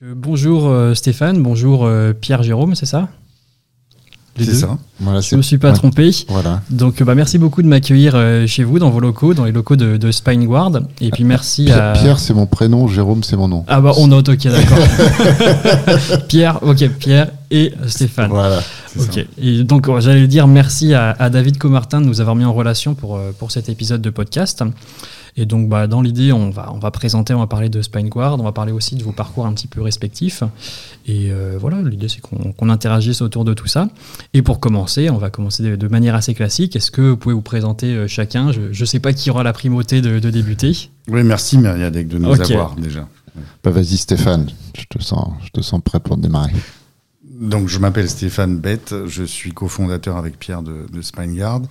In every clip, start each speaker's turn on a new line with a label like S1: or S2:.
S1: Euh, bonjour euh, Stéphane, bonjour euh, Pierre-Jérôme, c'est ça?
S2: C'est ça. Voilà,
S1: Je me suis pas
S2: ouais.
S1: trompé.
S2: Voilà.
S1: Donc bah, merci beaucoup de m'accueillir chez vous, dans vos locaux, dans les locaux de, de Spineguard. Et puis merci
S2: Pierre,
S1: à...
S2: Pierre, c'est mon prénom, Jérôme, c'est mon nom.
S1: Ah bah on note, ok d'accord. Pierre, ok, Pierre et Stéphane.
S2: Voilà.
S3: Ça.
S1: Ok. Et donc j'allais dire merci à, à David Comartin de nous avoir mis en relation pour, pour cet épisode de podcast. Et donc bah, dans l'idée, on va, on va présenter, on va parler de Spineguard, on va parler aussi de vos parcours un petit peu respectifs. Et euh, voilà, l'idée c'est qu'on interagisse autour de tout ça. Et pour commencer, on va commencer de, de manière assez classique. Est-ce que vous pouvez vous présenter euh, chacun? Je ne sais pas qui aura la primauté de, de débuter.
S3: Oui, merci Myriadec de nous
S1: Ok.
S3: avoir déjà.
S2: Bah, vas-y, Stéphane, je te, sens, je te sens prêt pour démarrer.
S3: Donc, je m'appelle Stéphane Bett, je suis cofondateur avec Pierre de, de Spineguard.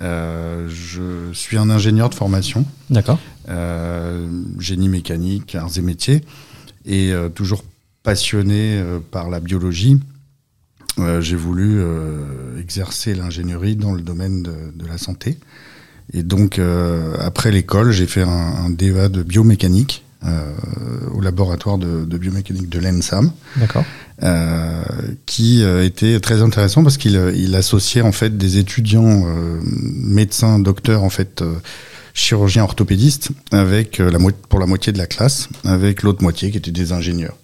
S3: Euh, je suis un ingénieur de formation,
S1: D'accord.
S3: euh, génie mécanique, arts et métiers, et euh, toujours passionné par la biologie. J'ai voulu exercer l'ingénierie dans le domaine de, de la santé. Et donc, après l'école, j'ai fait un, un DEA de biomécanique euh, au laboratoire de, de biomécanique de l'ENSAM.
S1: D'accord.
S3: euh, qui euh, était très intéressant parce qu'il il associait en fait des étudiants médecins, docteurs en fait chirurgiens orthopédistes avec la pour la moitié de la classe avec l'autre moitié qui était des ingénieurs.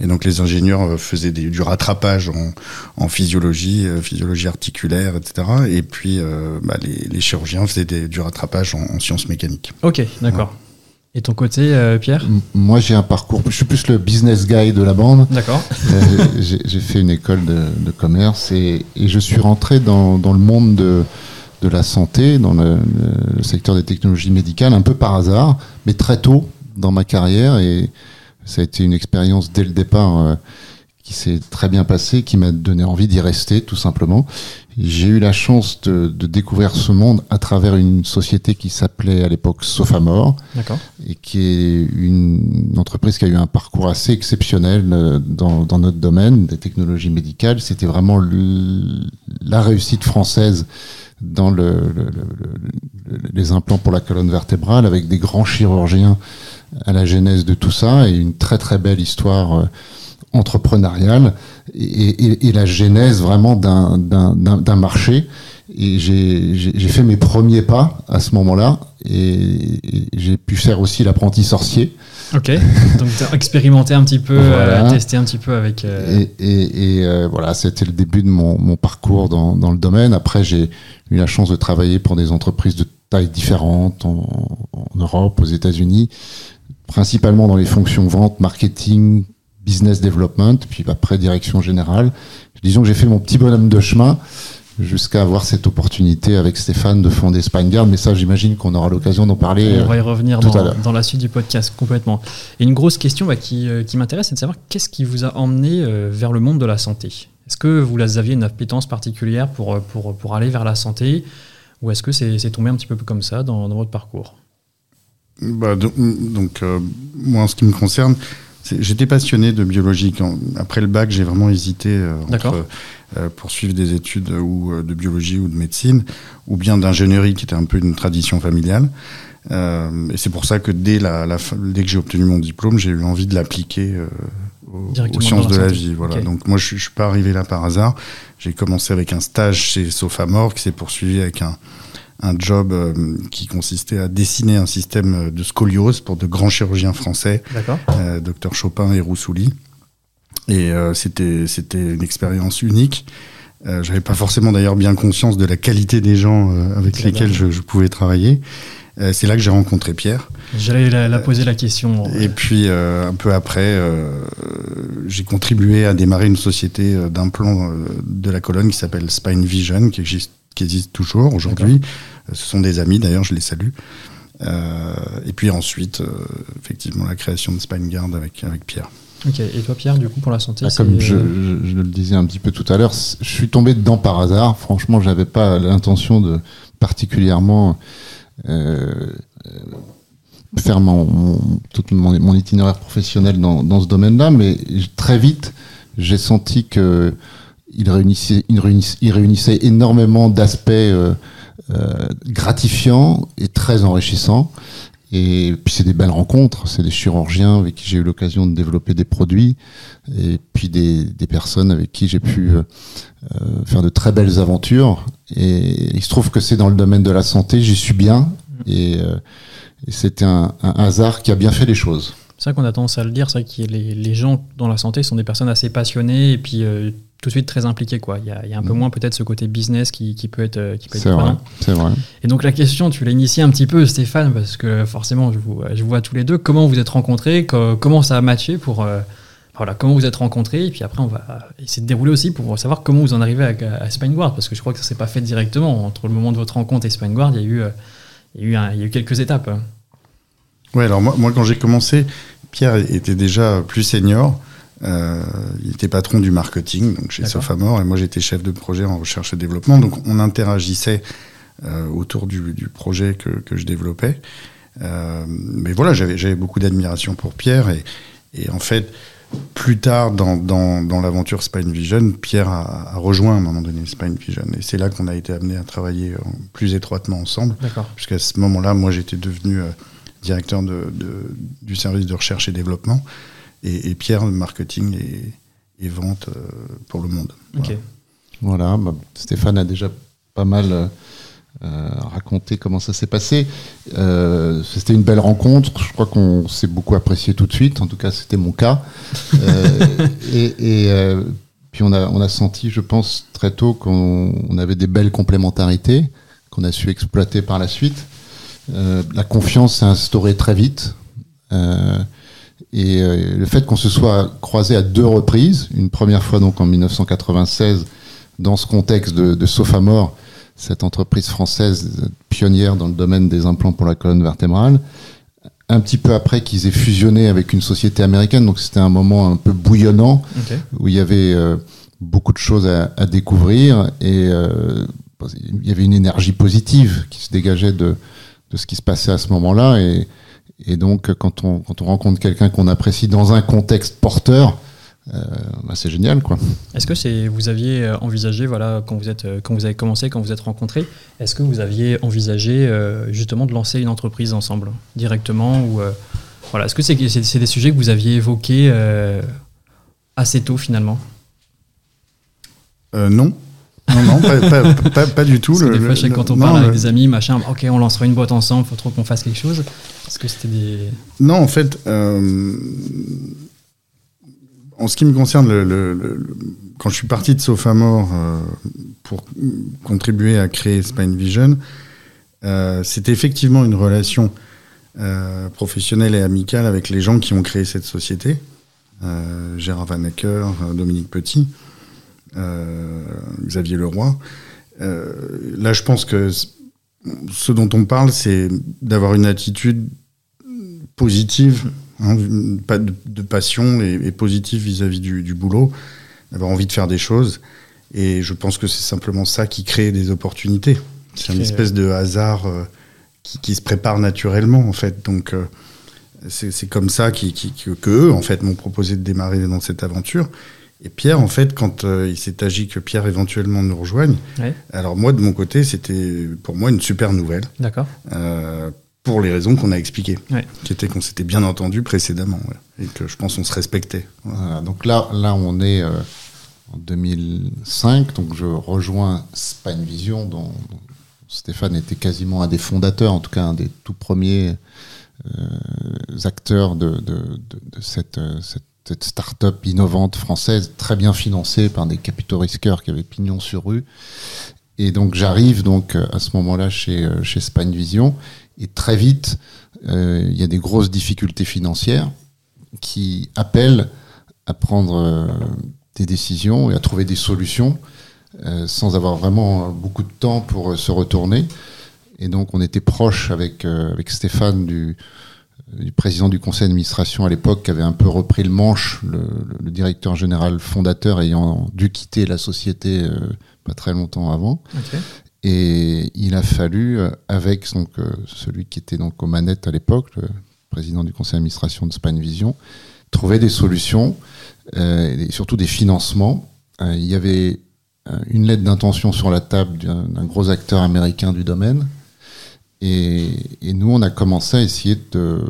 S3: Et donc les ingénieurs faisaient des- du rattrapage en, en physiologie, physiologie articulaire, etc. Et puis euh, bah, les, les chirurgiens faisaient des- du rattrapage en, en sciences mécaniques.
S1: Ok, d'accord. Et ton côté, euh, Pierre
S2: Moi, j'ai un parcours. Je suis plus le business guy de la bande.
S1: D'accord.
S2: Euh, j'ai j'ai fait une école de, de commerce et, et je suis rentré dans, dans le monde de, de la santé, dans le, le secteur des technologies médicales, un peu par hasard, mais très tôt dans ma carrière. Et ça a été une expérience dès le départ euh, qui s'est très bien passée, qui m'a donné envie d'y rester, tout simplement. J'ai eu la chance de, de découvrir ce monde à travers une société qui s'appelait à l'époque Sofamor
S1: D'accord.
S2: et qui est une entreprise qui a eu un parcours assez exceptionnel euh, dans, dans notre domaine des technologies médicales. C'était vraiment le- la réussite française dans le, le- le- le- les implants pour la colonne vertébrale, avec des grands chirurgiens à la genèse de tout ça et une très très belle histoire euh, entrepreneuriale et, et- et la genèse vraiment d'un- marché. Et j'ai fait mes premiers pas à ce moment-là et, j'ai pu faire aussi l'apprenti sorcier.
S1: Ok. Donc expérimenté un petit peu,
S2: Voilà.
S1: euh, testé un petit peu avec. euh,
S2: Et, et- et, euh, voilà, c'était le début de mon, mon parcours dans, dans le domaine. Après, j'ai eu la chance de travailler pour des entreprises de tailles différentes en, en Europe, aux États-Unis, principalement dans les fonctions vente, marketing, business development, puis après direction générale. Disons que j'ai fait mon petit bonhomme de chemin jusqu'à avoir cette opportunité avec Stéphane de fonder Spineguard, mais ça, j'imagine qu'on aura l'occasion d'en parler.
S1: On va y revenir
S2: tout à
S1: dans,
S2: l'heure.
S1: dans la suite du podcast complètement. Et une grosse question bah, qui, euh, qui m'intéresse, c'est de savoir qu'est-ce qui vous a emmené euh, vers le monde de la santé? Est-ce que vous aviez une appétence particulière pour, euh, pour, pour aller vers la santé? Ou est-ce que c'est tombé un petit peu comme ça dans, dans votre parcours?
S3: Bah, do- donc, euh, moi, en ce qui me concerne, j'étais passionné de biologie. Quand, après le bac, j'ai vraiment hésité euh, entre euh, poursuivre des études ou euh, de biologie ou de médecine, ou bien d'ingénierie, qui était un peu une tradition familiale. Euh, et c'est pour ça que dès, la, la fin- dès que j'ai obtenu mon diplôme, j'ai eu envie de l'appliquer aux, sciences de la vie. Voilà. Donc moi, je, je suis pas arrivé là par hasard. J'ai commencé avec un stage chez Sofamor, qui s'est poursuivi avec un, un job euh, qui consistait à dessiner un système de scoliose pour de grands chirurgiens français, euh, Dr Chopin et Roussouli. Et euh, c'était c'était une expérience unique. Euh, J'avais pas forcément d'ailleurs bien conscience de la qualité des gens euh, avec lesquels je, je pouvais travailler. Euh, C'est là que j'ai rencontré Pierre.
S1: J'allais la, la poser la question.
S3: Et puis euh, un peu après, euh, j'ai contribué à démarrer une société euh, d'implants euh, de la colonne qui s'appelle Spine Vision, qui existe, qui existe toujours aujourd'hui. Euh, Ce sont des amis, d'ailleurs, je les salue. Euh, et puis ensuite, euh, effectivement, la création de Spineguard avec, avec Pierre.
S1: Ok. Et toi, Pierre, du coup, pour la santé
S2: Ah, comme je, je- je le disais un petit peu tout à l'heure, je suis tombé dedans par hasard. Franchement, j'avais pas l'intention de particulièrement euh, faire mon, mon- tout mon, mon itinéraire professionnel dans, dans ce domaine-là, mais très vite, j'ai senti que il réunissait, il réunissait, énormément d'aspects euh, euh, gratifiants et très enrichissants. Et puis c'est des belles rencontres, c'est des chirurgiens avec qui j'ai eu l'occasion de développer des produits, et puis des, des personnes avec qui j'ai pu euh, faire de très belles aventures. Et il se trouve que c'est dans le domaine de la santé, j'y suis bien, et, et c'était un, hasard qui a bien fait les choses.
S1: C'est vrai qu'on a tendance à le dire, c'est vrai que les, gens dans la santé sont des personnes assez passionnées et puis tout de suite très impliqué. Quoi. Il, y a, il y a un peu mm. moins peut-être ce côté business qui, qui peut être, euh, qui peut être
S2: c'est vrai, c'est vrai.
S1: Et donc la question, tu l'as initiée un petit peu, Stéphane, parce que forcément, je vous, je vous vois tous les deux. Comment vous êtes rencontrés? Comment ça a matché pour euh, voilà, comment vous êtes rencontrés? Et puis après, on va essayer de dérouler aussi pour savoir comment vous en arrivez à, à Spineguard, parce que je crois que ça s'est pas fait directement. Entre le moment de votre rencontre et Spineguard, il y a eu, il y a eu, un, il y a eu quelques étapes.
S3: Ouais, alors moi, moi quand j'ai commencé, Pierre était déjà plus senior. Euh, il était patron du marketing donc chez Sofamor et moi j'étais chef de projet en recherche et développement. Donc on interagissait euh, autour du, du, projet que, que je développais. Euh, mais voilà, j'avais beaucoup d'admiration pour Pierre et, et, en fait, plus tard dans, dans, dans l'aventure Spine Vision, Pierre a, a, rejoint à un moment donné Spine Vision et c'est là qu'on a été amené à travailler plus étroitement ensemble. Puisqu'à ce moment-là, moi j'étais devenu directeur de, de, du service de recherche et développement et, et Pierre, marketing et, et vente euh, pour le monde.
S1: Okay.
S2: Voilà, bah, Stéphane a déjà pas mal euh, raconté comment ça s'est passé. Euh, c'était une belle rencontre, je crois qu'on s'est beaucoup apprécié tout de suite, en tout cas c'était mon cas. Euh, et, et euh, puis on a, on a senti, je pense, très tôt qu'on avait des belles complémentarités qu'on a su exploiter par la suite. Euh, la confiance s'est instaurée très vite. Et euh, le fait qu'on se soit croisé à deux reprises, une première fois donc en 1996 dans ce contexte de, de Sofamor, cette entreprise française pionnière dans le domaine des implants pour la colonne vertébrale, un petit peu après qu'ils aient fusionné avec une société américaine, donc c'était un moment un peu bouillonnant
S1: okay.
S2: où il y avait euh, beaucoup de choses à, à découvrir et euh, il y avait une énergie positive qui se dégageait de, de ce qui se passait à ce moment-là et et donc, quand on, quand on rencontre quelqu'un qu'on apprécie dans un contexte porteur, euh, bah c'est génial, quoi.
S1: Est-ce que c'est vous aviez envisagé, voilà, quand vous êtes, quand vous avez commencé, quand vous êtes rencontrés, est-ce que vous aviez envisagé euh, justement de lancer une entreprise ensemble directement ou euh, voilà, est-ce que c'est c'est des sujets que vous aviez évoqués euh, assez tôt finalement?
S3: Euh, Non. Non, non, pas, pas, pas, pas, du tout.
S1: Parce le, des fois, quand on non, parle avec des amis, machin, ok, on lancera une boîte ensemble, faut trop qu'on fasse quelque chose. Est-ce que c'était des.
S3: Non, en fait, euh, en ce qui me concerne, le, quand je suis parti de Sofamor euh, pour contribuer à créer Spine Vision, euh, c'était effectivement une relation euh, professionnelle et amicale avec les gens qui ont créé cette société. Euh, Gérard Van Acker, Dominique Petit. Euh, Xavier Leroy. Euh, là, je pense que ce dont on parle, c'est d'avoir une attitude positive, hein, pas de, de, passion et, et positive vis-à-vis -vis du, du, boulot, d'avoir envie de faire des choses. Et je pense que c'est simplement ça qui crée des opportunités. C'est une espèce de hasard euh, qui, qui, se prépare naturellement, en fait. Donc, euh, c'est comme ça qui, qui, que eux, en fait, m'ont proposé de démarrer dans cette aventure. Et Pierre, en fait, quand euh, il s'est agi que Pierre éventuellement nous rejoigne,
S1: ouais.
S3: alors moi, de mon côté, c'était pour moi une super nouvelle.
S1: D'accord.
S3: Euh, pour les raisons qu'on a expliquées,
S1: ouais.
S3: qui était qu'on s'était bien entendu précédemment ouais, et que je pense on se respectait.
S2: Voilà, donc là, là, on est euh, en 2005, donc je rejoins Spine Vision, dont, dont, Stéphane était quasiment un des fondateurs, en tout cas un des tout premiers euh, acteurs de, de, de, de cette, cette cette start-up innovante française, très bien financée par des capitaux risqueurs qui avaient pignon sur rue. Et donc j'arrive donc à ce moment-là chez, chez Spine Vision, et très vite, euh, il y a des grosses difficultés financières qui appellent à prendre euh, des décisions et à trouver des solutions euh, sans avoir vraiment beaucoup de temps pour euh, se retourner. Et donc on était proche avec, euh, avec Stéphane du, du président du conseil d'administration à l'époque qui avait un peu repris le manche, le, le, directeur général fondateur ayant dû quitter la société euh, pas très longtemps avant.
S1: Okay.
S2: Et il a fallu, euh, avec donc, euh, celui qui était donc aux manettes à l'époque, le président du conseil d'administration de Spine Vision, trouver des solutions euh, et surtout des financements. Euh, il y avait une lettre d'intention sur la table d'un gros acteur américain du domaine Et, nous, on a commencé à essayer de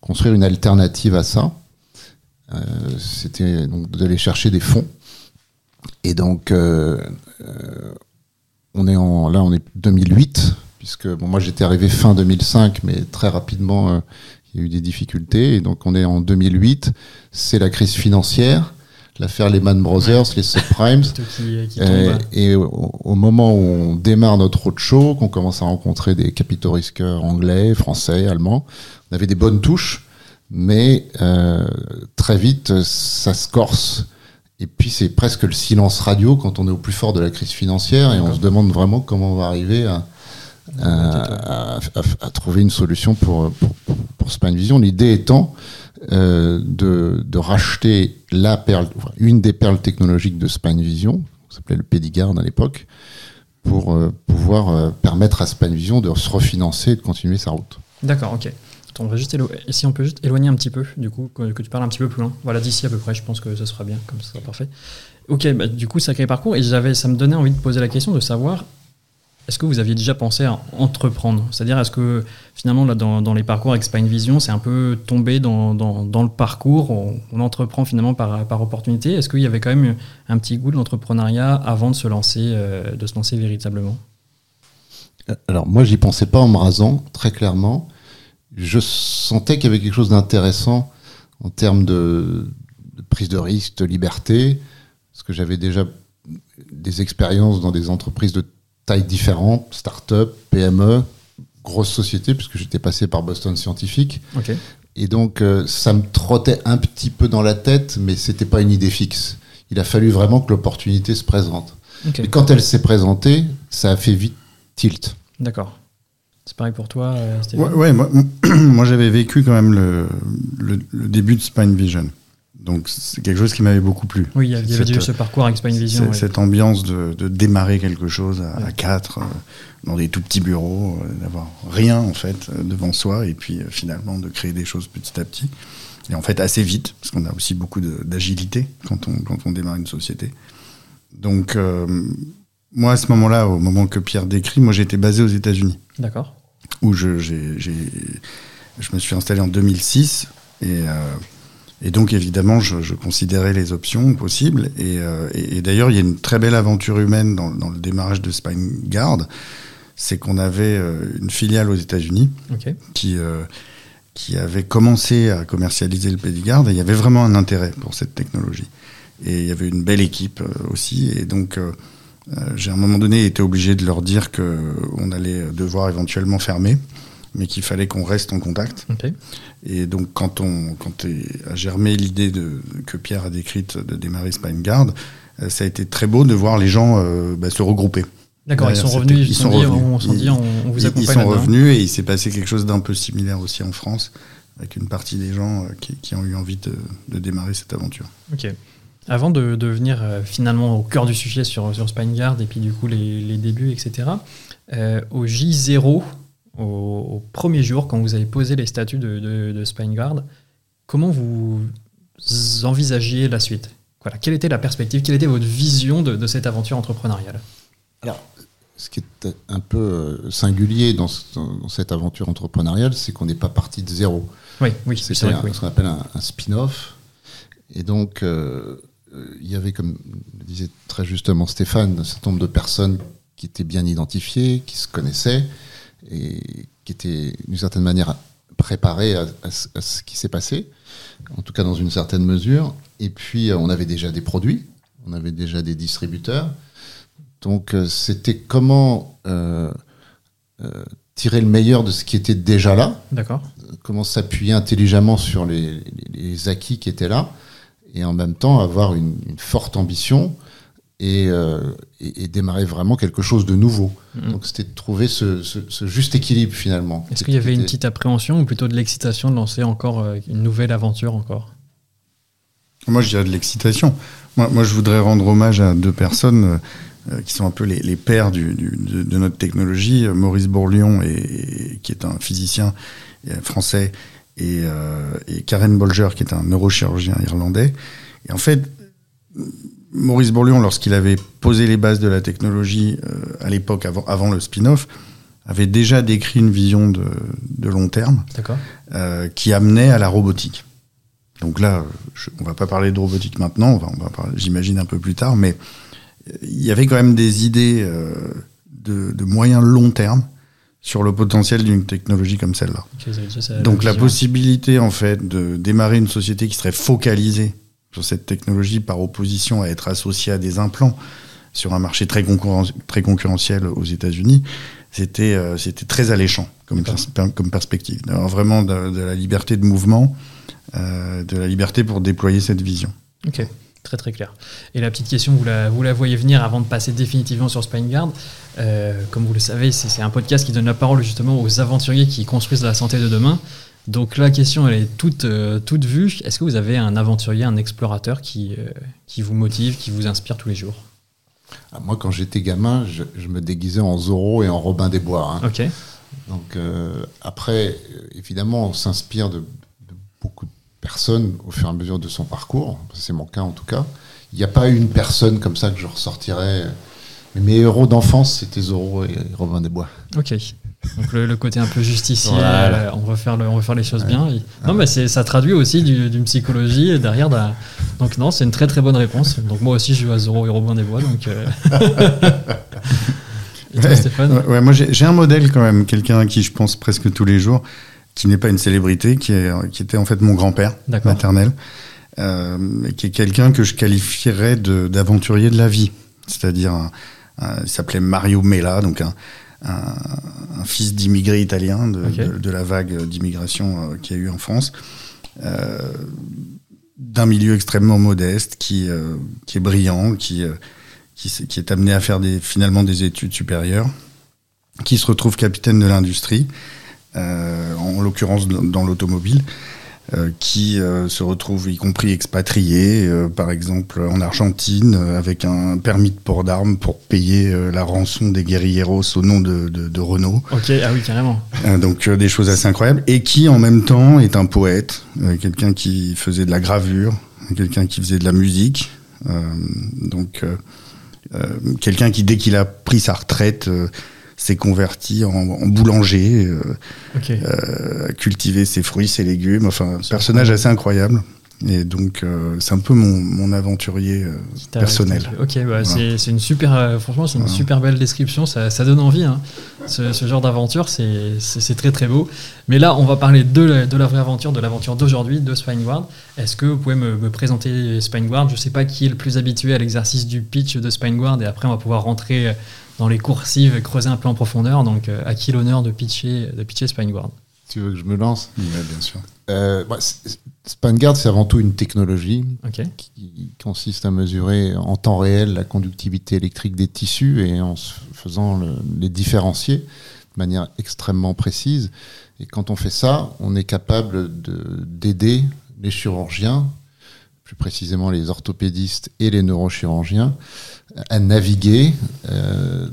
S2: construire une alternative à ça. Euh, C'était donc d'aller chercher des fonds. Et donc, euh, euh, on est en, là, on est 2008, puisque bon, moi j'étais arrivé fin 2005, mais très rapidement, il y a eu des difficultés. Et donc, on est en 2008. C'est la crise financière l'affaire Lehman Brothers, les subprimes.
S1: qui, qui
S2: Euh, et au, au moment où on démarre notre roadshow, qu'on commence à rencontrer des capitaux risqueurs anglais, français, allemands, on avait des bonnes touches, mais euh, très vite, ça se corse. Et puis c'est presque le silence radio quand on est au plus fort de la crise financière et on se demande vraiment comment on va arriver à, à, à, à trouver une solution pour, pour, pour, pour Spine Vision. L'idée étant euh, de, de, racheter la perle, une des perles technologiques de Spine Vision, ça s'appelait le Pedigard à l'époque, pour euh, pouvoir euh, permettre à Spine Vision de se refinancer et de continuer sa route.
S1: D'accord, ok. On va juste si on peut juste éloigner un petit peu, du coup, que, que tu parles un petit peu plus loin. Voilà, d'ici à peu près, je pense que ça sera bien, comme ça sera parfait. Ok, bah, du coup, sacré parcours, et j'avais, ça me donnait envie de poser la question de savoir est-ce que vous aviez déjà pensé à entreprendre? C'est-à-dire, est-ce que finalement, dans, les parcours avec Spine Vision, c'est un peu tombé dans, le parcours? On, entreprend finalement par, par opportunité. Est-ce qu'il y avait quand même un petit goût de l'entrepreneuriat avant de se lancer, euh, de se lancer véritablement?
S2: Alors, moi, j'y pensais pas en me rasant, très clairement. Je sentais qu'il y avait quelque chose d'intéressant en termes de, de, prise de risque, de liberté, parce que j'avais déjà des expériences dans des entreprises de tailles différentes, start-up, PME, grosses sociétés, puisque j'étais passé par Boston Scientific.
S1: Okay.
S2: Et donc, euh, ça me trottait un petit peu dans la tête, mais c'était pas une idée fixe. Il a fallu vraiment que l'opportunité se présente.
S1: Okay.
S2: Et quand elle s'est présentée, ça a fait vite tilt.
S1: D'accord. C'est pareil pour toi, euh,
S3: Ouais, ouais, moi, moi j'avais vécu quand même le, le, le, début de Spine Vision. Donc c'est quelque chose qui m'avait beaucoup plu.
S1: Oui, il y avait eu ce parcours avec Spine Vision.
S3: Ouais. Cette ambiance de, de, démarrer quelque chose à, ouais. à quatre, euh, dans des tout petits bureaux, euh, d'avoir rien en fait euh, devant soi, et puis finalement de créer des choses petit à petit. Et en fait assez vite, parce qu'on a aussi beaucoup d'agilité quand on, quand on démarre une société. Donc moi à ce moment-là, au moment que Pierre décrit, moi j'étais basé aux États-Unis.
S1: D'accord.
S3: Où je, j'ai, je me suis installé en 2006 et et donc, évidemment, je, je, considérais les options possibles. Et, euh, et, et d'ailleurs, il y a une très belle aventure humaine dans, dans le démarrage de SpineGuard. C'est qu'on avait euh, une filiale aux États-Unis
S1: okay.
S3: qui, euh, qui avait commencé à commercialiser le Pedigard. Et il y avait vraiment un intérêt pour cette technologie. Et il y avait une belle équipe aussi. Et donc, euh, j'ai à un moment donné été obligé de leur dire qu'on allait devoir éventuellement fermer mais qu'il fallait qu'on reste en contact.
S1: Okay.
S3: Et donc, quand on quand a germé l'idée de, que Pierre a décrite de démarrer SpineGuard, euh, ça a été très beau de voir les gens euh, bah, se regrouper.
S1: D'accord, ils sont revenus, ils sont dit, revenus. On, on, dit, on, on vous accompagne.
S3: Ils sont revenus et il s'est passé quelque chose d'un peu similaire aussi en France, avec une partie des gens euh, qui, qui ont eu envie de, de, démarrer cette aventure.
S1: Ok. Avant de, de venir euh, finalement au cœur du sujet sur, sur SpineGuard et puis du coup les, les débuts, etc., euh, au J0, au, au, premier jour, quand vous avez posé les statuts de, de, de SpineGuard, comment vous envisagiez la suite? Voilà, Quelle était la perspective? Quelle était votre vision de, de cette aventure entrepreneuriale?
S2: Alors, ce qui est un peu euh, singulier dans, dans cette aventure entrepreneuriale, c'est qu'on n'est pas parti de zéro.
S1: Oui, oui,
S2: c'est ce oui. qu'on appelle un, un spin-off. Et donc, euh, il y avait, comme le disait très justement Stéphane, un certain nombre de personnes qui étaient bien identifiées, qui se connaissaient, et qui était d'une certaine manière préparé à, à, à ce qui s'est passé, en tout cas dans une certaine mesure. Et puis on avait déjà des produits, on avait déjà des distributeurs. Donc c'était comment euh, euh, tirer le meilleur de ce qui était déjà là.
S1: D'accord.
S2: Comment s'appuyer intelligemment sur les, les, les, acquis qui étaient là et en même temps avoir une, une forte ambition et, euh, et, et, démarrer vraiment quelque chose de nouveau. Mmh. Donc c'était de trouver ce, ce, ce, juste équilibre finalement.
S1: Est-ce qu'il y avait une petite appréhension ou plutôt de l'excitation de lancer encore euh, une nouvelle aventure encore?
S3: Moi je dirais de l'excitation. Moi, moi, je voudrais rendre hommage à deux personnes euh, qui sont un peu les, les pères du, du, de, de, notre technologie, Maurice Bourlion, et, qui est un physicien français, et, euh, et Karen Bolger, qui est un neurochirurgien irlandais. Et en fait, Maurice Bourlion, lorsqu'il avait posé les bases de la technologie euh, à l'époque, avant, avant, le spin-off, avait déjà décrit une vision de, de long terme euh, qui amenait à la robotique. Donc là, je, on va pas parler de robotique maintenant, on va, on va parler, j'imagine un peu plus tard, mais euh, il y avait quand même des idées euh, de, de moyen long terme sur le potentiel d'une technologie comme celle-là. Donc la possibilité en fait de démarrer une société qui serait focalisée sur cette technologie par opposition à être associée à des implants sur un marché très, concurren- très concurrentiel aux États-Unis, c'était euh, c'était très alléchant comme,
S1: D'accord.
S3: pers- comme perspective. D'avoir vraiment de, de la liberté de mouvement, euh, de la liberté pour déployer cette vision.
S1: Ok, très très clair. Et la petite question, vous la, vous la voyez venir avant de passer définitivement sur Spineguard. Euh, comme vous le savez, c'est un podcast qui donne la parole justement aux aventuriers qui construisent la santé de demain. Donc la question, elle est toute, euh, toute vue. Est-ce que vous avez un aventurier, un explorateur qui, euh, qui vous motive, qui vous inspire tous les jours?
S2: Ah, Moi, quand j'étais gamin, je, je me déguisais en Zorro et en Robin des Bois. hein. Donc euh, après, évidemment, on s'inspire de, de beaucoup de personnes au fur et à mesure de son parcours. C'est mon cas en tout cas. Il n'y a pas une personne comme ça que je ressortirais. Mais mes héros d'enfance, c'était Zorro et Robin des Bois.
S1: ok. Donc le, le côté un peu justicier,
S2: Voilà.
S1: euh, on, va faire le- on va faire les choses bien. Non, mais c'est- ça traduit aussi du- d'une psychologie derrière. Donc non, c'est une très très bonne réponse. Donc moi aussi, je joue à Zoro et Robin des Bois. Donc, euh, et toi,
S3: Ouais,
S1: Stéphane?
S3: Ouais, ouais, moi j'ai un modèle quand même, quelqu'un à qui je pense presque tous les jours, qui n'est pas une célébrité, qui, est, qui était en fait mon grand-père maternel, euh, qui est quelqu'un que je qualifierais d'aventurier de, la vie. C'est-à-dire, il s'appelait Mario Mella, donc un, un- un fils d'immigrés italiens de, de- de la vague d'immigration euh, qu'il y a eu en France. Euh, d'un milieu extrêmement modeste, qui, euh, qui est brillant, qui, euh, qui, qui est amené à faire des, finalement des études supérieures, qui se retrouve capitaine de l'industrie, euh, en l'occurrence dans, dans l'automobile, qui euh, se retrouve y compris expatrié, euh, par exemple en Argentine, euh, avec un permis de port d'armes pour payer euh, la rançon des guerrilleros au nom de, de, de Renault.
S1: Ok, ah oui, carrément.
S3: Euh, donc euh, des choses assez incroyables et qui en même temps est un poète, euh, quelqu'un qui faisait de la gravure, quelqu'un qui faisait de la musique, euh, donc euh, euh, quelqu'un qui dès qu'il a pris sa retraite euh, s'est converti en, en boulanger, euh,
S1: Ok.
S3: euh, a cultivé ses fruits, ses légumes, enfin un personnage assez incroyable. Et donc euh, c'est un peu mon, mon aventurier euh, personnel.
S1: Ok, bah,
S3: Voilà.
S1: c'est une super, euh, franchement, c'est une
S3: Voilà.
S1: super belle description. Ça, ça donne envie. hein. Ce, ce genre d'aventure, c'est très très beau. Mais là, on va parler de la, de la vraie aventure, de l'aventure d'aujourd'hui, de Spineward. Est-ce que vous pouvez me, me présenter Spineward Je sais pas qui est le plus habitué à l'exercice du pitch de Spineward, et après, on va pouvoir rentrer dans les coursives creuser un peu en profondeur. Donc, euh, à qui l'honneur de pitcher, de pitcher Spineward
S2: Tu veux que je me lance
S3: Ouais, bien sûr.
S2: euh, bah, c'est- Spangard, c'est avant tout une technologie qui consiste à mesurer en temps réel la conductivité électrique des tissus et en se faisant le- les différencier de manière extrêmement précise. Et quand on fait ça, on est capable de- d'aider les chirurgiens, plus précisément les orthopédistes et les neurochirurgiens, à naviguer euh,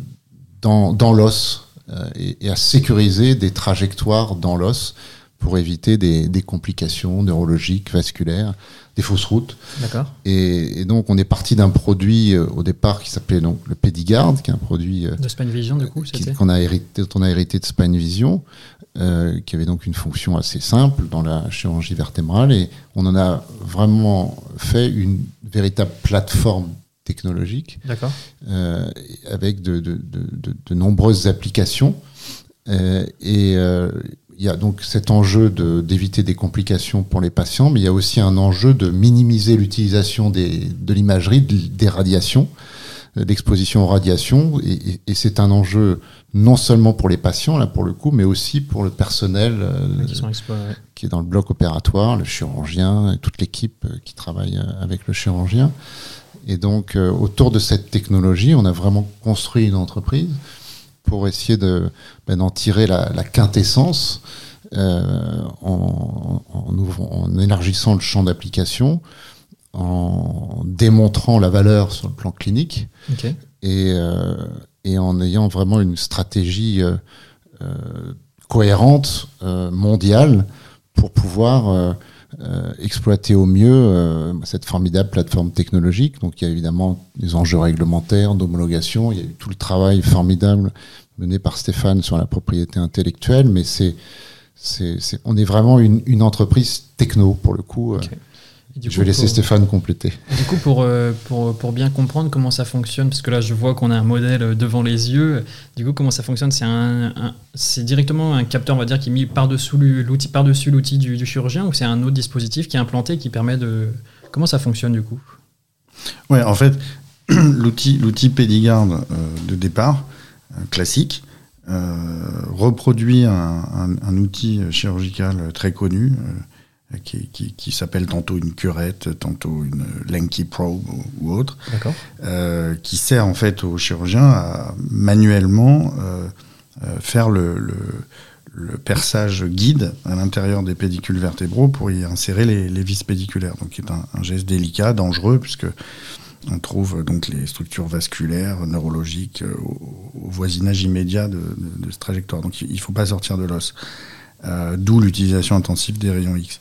S2: dans, dans l'os euh, et, et à sécuriser des trajectoires dans l'os pour éviter des, des complications neurologiques, vasculaires, des fausses routes.
S1: D'accord.
S2: Et, et donc, on est parti d'un produit euh, au départ qui s'appelait donc le Pedigard, qui est un produit euh,
S1: De Spinevision, du coup,
S2: qui- qu'on a hérité, dont on a hérité de Spine Vision, euh, qui avait donc une fonction assez simple dans la chirurgie vertébrale. Et on en a vraiment fait une véritable plateforme technologique euh, avec de, de- de- de- de nombreuses applications. Euh, et il y a donc cet enjeu de- d'éviter des complications pour les patients, mais il y a aussi un enjeu de minimiser l'utilisation de l'imagerie, de- des radiations, d'exposition aux radiations. Et, et- et c'est un enjeu non seulement pour les patients, là pour le coup, mais aussi pour le personnel euh,
S1: Qui ouais.
S2: est dans le bloc opératoire, le chirurgien et toute l'équipe euh, qui travaille euh, avec le chirurgien. Et donc, euh, autour de cette technologie, on a vraiment construit une entreprise pour essayer de, ben, d'en tirer la, la quintessence euh, en, en, ouvrant- en élargissant le champ d'application, en démontrant la valeur sur le plan clinique et, euh, et en ayant vraiment une stratégie euh, euh, cohérente, mondiale, pour pouvoir exploiter au mieux cette formidable plateforme technologique. Donc il y a évidemment des enjeux réglementaires, d'homologation, il y a eu tout le travail formidable menée par Stéphane sur la propriété intellectuelle, mais c'est, c'est, on est vraiment une, une, entreprise techno pour le coup. Je vais laisser Stéphane compléter.
S1: Du coup, pour, euh, pour, pour, bien comprendre comment ça fonctionne, parce que là, je vois qu'on a un modèle euh, devant les yeux. Du coup, comment ça fonctionne C'est un, c'est directement un capteur, on va dire, qui est mis par-dessus l'outil, par-dessus l'outil du, du, chirurgien, ou c'est un autre dispositif qui est implanté qui permet de. Comment ça fonctionne du coup?
S3: Ouais, en fait, l'outil, l'outil Pédigard euh, de départ, classique, reproduit un, un, outil chirurgical très connu qui, qui, qui s'appelle tantôt une curette, tantôt une Lanky Probe ou, autre, euh, qui sert en fait aux chirurgiens à manuellement euh, euh, faire le, le, le, perçage guide à l'intérieur des pédicules vertébraux pour y insérer les, les vis pédiculaires. Donc, c'est un, un, geste délicat, dangereux, puisque on trouve donc les structures vasculaires, neurologiques au, au voisinage immédiat de, de, de, cette trajectoire. Donc, il ne faut pas sortir de l'os. Euh, d'où l'utilisation intensive des rayons X.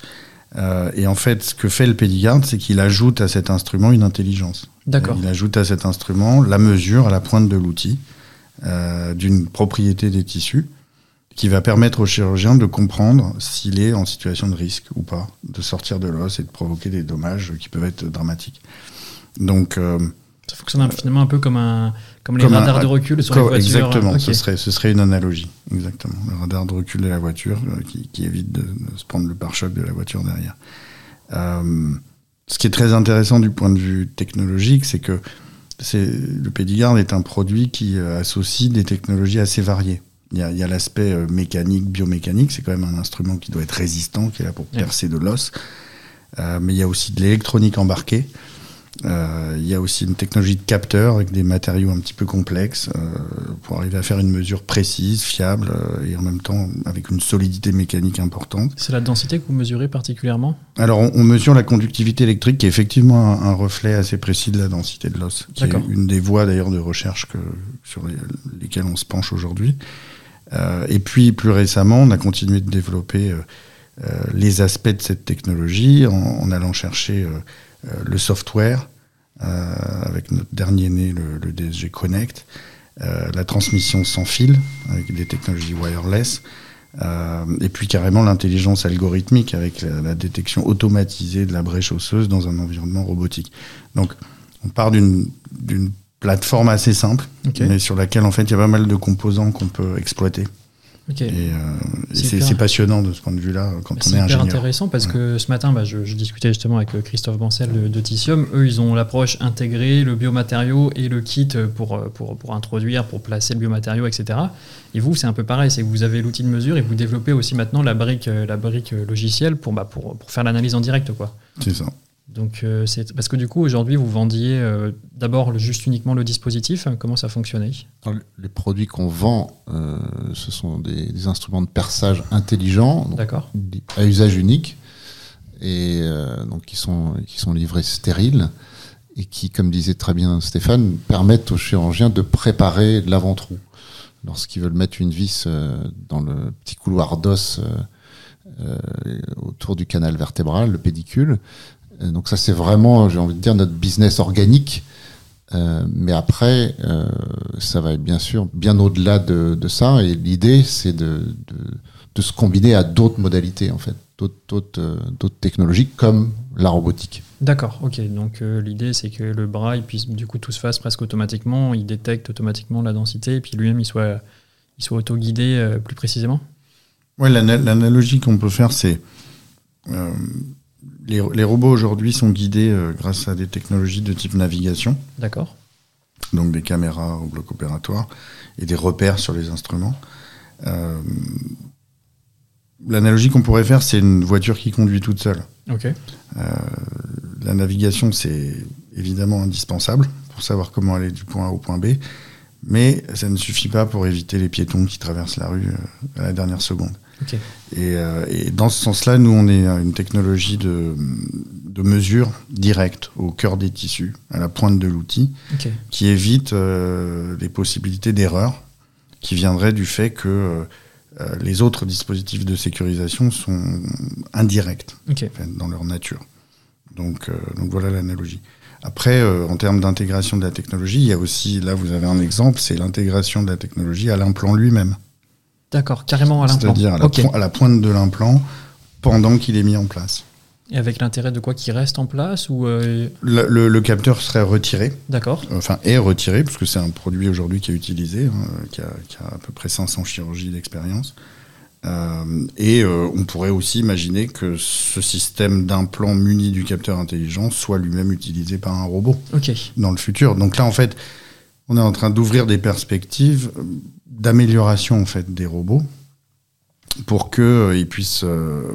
S3: Euh, et en fait, ce que fait le Pédigarde, c'est qu'il ajoute à cet instrument une intelligence.
S1: D'accord.
S3: Il ajoute à cet instrument la mesure à la pointe de l'outil euh, d'une propriété des tissus qui va permettre au chirurgien de comprendre s'il est en situation de risque ou pas de sortir de l'os et de provoquer des dommages qui peuvent être dramatiques. Donc, euh,
S1: ça fonctionne finalement un peu comme, un, comme les radars de recul sur les voitures.
S3: Exactement, ce, serait, ce serait une analogie. Exactement. Le radar de recul de la voiture euh, qui, qui, évite de, de, se prendre le pare-choc de la voiture derrière. Euh, ce qui est très intéressant du point de vue technologique, c'est que le Pédigard est un produit qui euh, associe des technologies assez variées. Il y a, l'aspect euh, mécanique, biomécanique, c'est quand même un instrument qui doit être résistant, qui est là pour percer de l'os. Euh, mais il y a aussi de l'électronique embarquée. Euh, il y a aussi une technologie de capteur avec des matériaux un petit peu complexes euh, pour arriver à faire une mesure précise, fiable euh, et en même temps avec une solidité mécanique importante.
S1: C'est la densité que vous mesurez particulièrement?
S3: Alors on, on, mesure la conductivité électrique qui est effectivement un, un, reflet assez précis de la densité de l'os, qui est une des voies d'ailleurs de recherche que, sur les, lesquelles on se penche aujourd'hui. Euh, et puis plus récemment, on a continué de développer euh, les aspects de cette technologie en, en allant chercher le software, euh, avec notre dernier né, le, le DSG Connect, euh, la transmission sans fil, avec des technologies wireless, et puis carrément l'intelligence algorithmique, avec la, la, détection automatisée de la brèche osseuse dans un environnement robotique. Donc, on part d'une plateforme assez simple, okay. mais sur laquelle en fait il y a pas mal de composants qu'on peut exploiter.
S1: Okay.
S3: Et, euh, c'est passionnant de ce point de vue-là quand on est ingénieur.
S1: C'est intéressant parce ouais. que ce matin, bah, je, je, discutais justement avec euh, Christophe Bancel de, de Tissium. Eux, ils ont l'approche intégrée, le biomatériau et le kit pour, euh, pour, pour introduire, pour placer le biomatériau, etc. Et vous, c'est un peu pareil, c'est que vous avez l'outil de mesure et vous développez aussi maintenant la brique, euh, la brique logicielle pour, bah, pour, pour faire l'analyse en direct.
S3: C'est ça.
S1: Donc, euh, c'est parce que du coup, aujourd'hui, vous vendiez euh, d'abord juste uniquement le dispositif. Comment ça fonctionnait?
S2: Les produits qu'on vend, euh, ce sont des, des, instruments de perçage intelligents, à usage unique, et donc qui sont, qui sont livrés stériles et qui, comme disait très bien Stéphane, permettent aux chirurgiens de préparer l'avant-trou lorsqu'ils veulent mettre une vis dans le petit couloir d'os. autour du canal vertébral, le pédicule, donc ça, c'est vraiment, j'ai envie de dire, notre business organique. Euh, mais après, euh, ça va être bien sûr bien au-delà de, de, ça. Et l'idée, c'est de, de, de, se combiner à d'autres modalités, en fait, d'autres euh, technologies comme la robotique.
S1: D'accord, ok. Donc euh, l'idée, c'est que le bras, il puisse, du coup, tout se fasse presque automatiquement. Il détecte automatiquement la densité, et puis lui-même, il soit, il soit auto-guidé euh, plus précisément?
S3: Ouais, l'analogie qu'on peut faire, c'est les, les, robots aujourd'hui sont guidés euh, grâce à des technologies de type navigation.
S1: D'accord.
S3: Donc des caméras au bloc opératoire et des repères sur les instruments. Euh, L'analogie qu'on pourrait faire, c'est une voiture qui conduit toute seule.
S1: Ok.
S3: Euh, la navigation, c'est évidemment indispensable pour savoir comment aller du point A au point B, mais ça ne suffit pas pour éviter les piétons qui traversent la rue à la dernière seconde.
S1: Okay.
S3: Et, euh, et, dans ce sens-là, nous, on est une technologie de, de mesure directe au cœur des tissus, à la pointe de l'outil,
S1: okay.
S3: qui évite euh, les possibilités d'erreur qui viendraient du fait que euh, les autres dispositifs de sécurisation sont indirects
S1: okay.
S3: dans leur nature. Donc, donc voilà l'analogie. Après, en termes d'intégration de la technologie, il y a aussi, là vous avez un exemple, c'est l'intégration de la technologie à l'implant lui-même.
S1: D'accord, carrément à l'implant.
S3: C'est-à-dire à, la à pointe de l'implant pendant qu'il est mis en place.
S1: Et avec l'intérêt de quoi qu'il reste en place ou euh,
S3: Le, le- le capteur serait retiré,
S1: D'accord.
S3: enfin est retiré, parce que c'est un produit aujourd'hui qui est utilisé, hein, qui, a, qui a à peu près 500 chirurgies d'expérience. Euh, et euh, on pourrait aussi imaginer que ce système d'implant muni du capteur intelligent soit lui-même utilisé par un robot
S1: Ok.
S3: dans le futur. Donc là, en fait, on est en train d'ouvrir des perspectives euh, d'amélioration en fait des robots pour qu'ils puissent euh,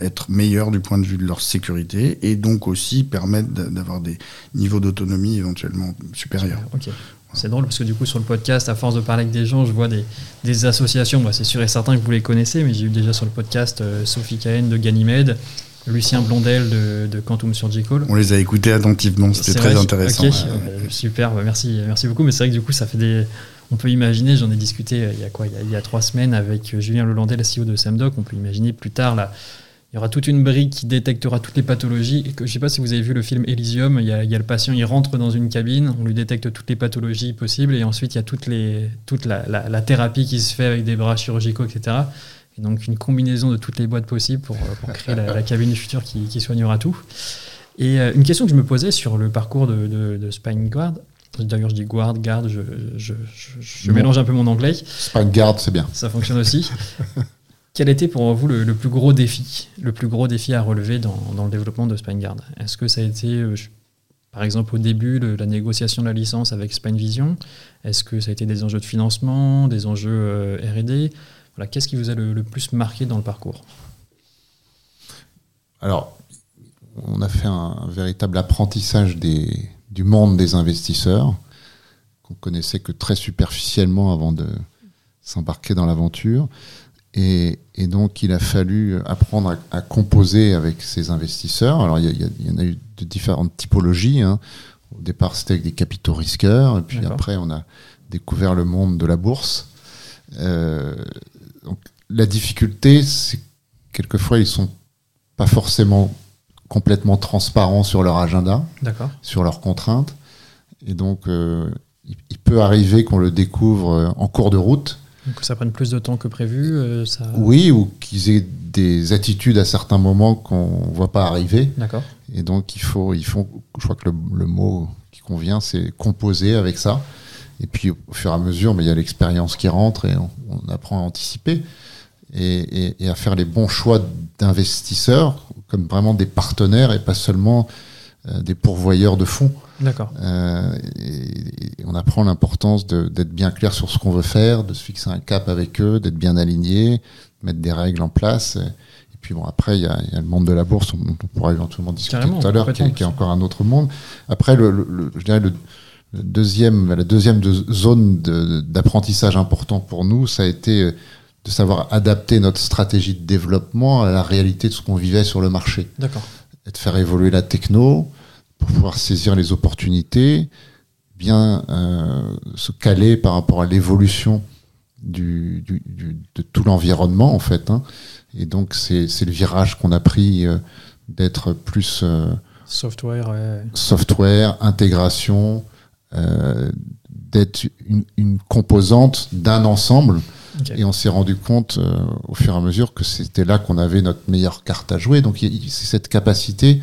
S3: être meilleurs du point de vue de leur sécurité et donc aussi permettre d'a- d'avoir des niveaux d'autonomie éventuellement supérieurs.
S1: C'est drôle parce que du coup sur le podcast, à force de parler avec des gens, je vois des, associations. Bah, c'est sûr et certain que vous les connaissez, mais j'ai eu déjà sur le podcast euh, Sophie Cahen de Ganymede, Lucien Blondel de, de Quantum Surgical.
S3: On les a écoutés attentivement, c'était très
S1: vrai
S3: intéressant.
S1: ok,
S3: Ouais.
S1: euh, super, bah, merci, merci beaucoup. Mais c'est vrai que du coup, ça fait des. On peut imaginer, j'en ai discuté euh, il y a quoi il y a, il y a trois semaines avec euh, Julien Lelandais, le CEO de Samdoc. On peut imaginer plus tard, là, il y aura toute une brique qui détectera toutes les pathologies. Et que, je sais pas si vous avez vu le film Elysium, il y, a, il y a le patient, il rentre dans une cabine, on lui détecte toutes les pathologies possibles, et ensuite il y a toutes les, toute la, la- la thérapie qui se fait avec des bras chirurgicaux, etc. Et donc une combinaison de toutes les boîtes possibles pour, euh, pour créer la, la cabine du futur qui, qui soignera tout. Et euh, une question que je me posais sur le parcours de, de, de Spine Guard, d'ailleurs je dis guard, garde, je, je, je- je
S2: Bon.
S1: mélange un peu mon anglais,
S2: Spine Guard, c'est bien.
S1: ça fonctionne aussi. Quel était pour vous le, le plus gros défi, le plus gros défi à relever dans, dans le développement de SpineGuard Est-ce que ça a été, euh, par exemple, au début, le- la négociation de la licence avec SpineVision Est-ce que ça a été des enjeux de financement, des enjeux euh, R&D voilà, Qu'est-ce qui vous a le, le plus marqué dans le parcours
S2: Alors, on a fait un véritable apprentissage des, du monde des investisseurs, qu'on connaissait que très superficiellement avant de s'embarquer dans l'aventure. Et, et donc, il a fallu apprendre à, à composer avec ces investisseurs. Alors, il y, en a eu de différentes typologies. hein. Au départ, c'était avec des capitaux risqueurs. Et puis après, on a découvert le monde de la bourse. Euh, donc, la difficulté, c'est que quelquefois, ils sont pas forcément complètement transparents sur leur agenda, sur leurs contraintes. Et donc, euh, il, il peut arriver qu'on le découvre euh, en cours de route.
S1: Donc ça prenne plus de temps que prévu euh, ça...
S2: Oui, ou qu'ils aient des attitudes à certains moments qu'on ne voit pas arriver.
S1: D'accord.
S2: Et donc, il faut, il faut je crois que le, le mot qui convient, c'est composer avec ça. Et puis, au fur et à mesure, mais il y a l'expérience qui rentre et on, on apprend à anticiper et, et- et à faire les bons choix d'investisseurs comme vraiment des partenaires et pas seulement euh, des pourvoyeurs de fonds.
S1: D'accord.
S2: Euh, et, et on apprend l'importance d'être bien clair sur ce qu'on veut faire, de se fixer un cap avec eux, d'être bien aligné, mettre des règles en place. Et puis bon, après, il y a, il y a le monde de la bourse dont on pourra éventuellement discuter
S1: Carrément,
S2: tout à l'heure, qui, est-
S1: complètement.
S2: qui est encore un autre monde. Après, le, le- le- je dirais le, le deuxième, la deuxième de- zone d'apprentissage important pour nous, ça a été euh, de savoir adapter notre stratégie de développement à la réalité de ce qu'on vivait sur le marché
S1: D'accord.
S2: et de faire évoluer la techno pour pouvoir saisir les opportunités, bien euh, se caler par rapport à l'évolution du, du- du- de tout l'environnement en fait. hein. Et donc c'est c'est le virage qu'on a pris euh, d'être plus euh,
S1: Software, ouais.
S2: software, intégration, d'être une, une composante d'un ensemble. Et on s'est rendu compte euh, au fur et à mesure que c'était là qu'on avait notre meilleure carte à jouer. Donc c'est cette capacité,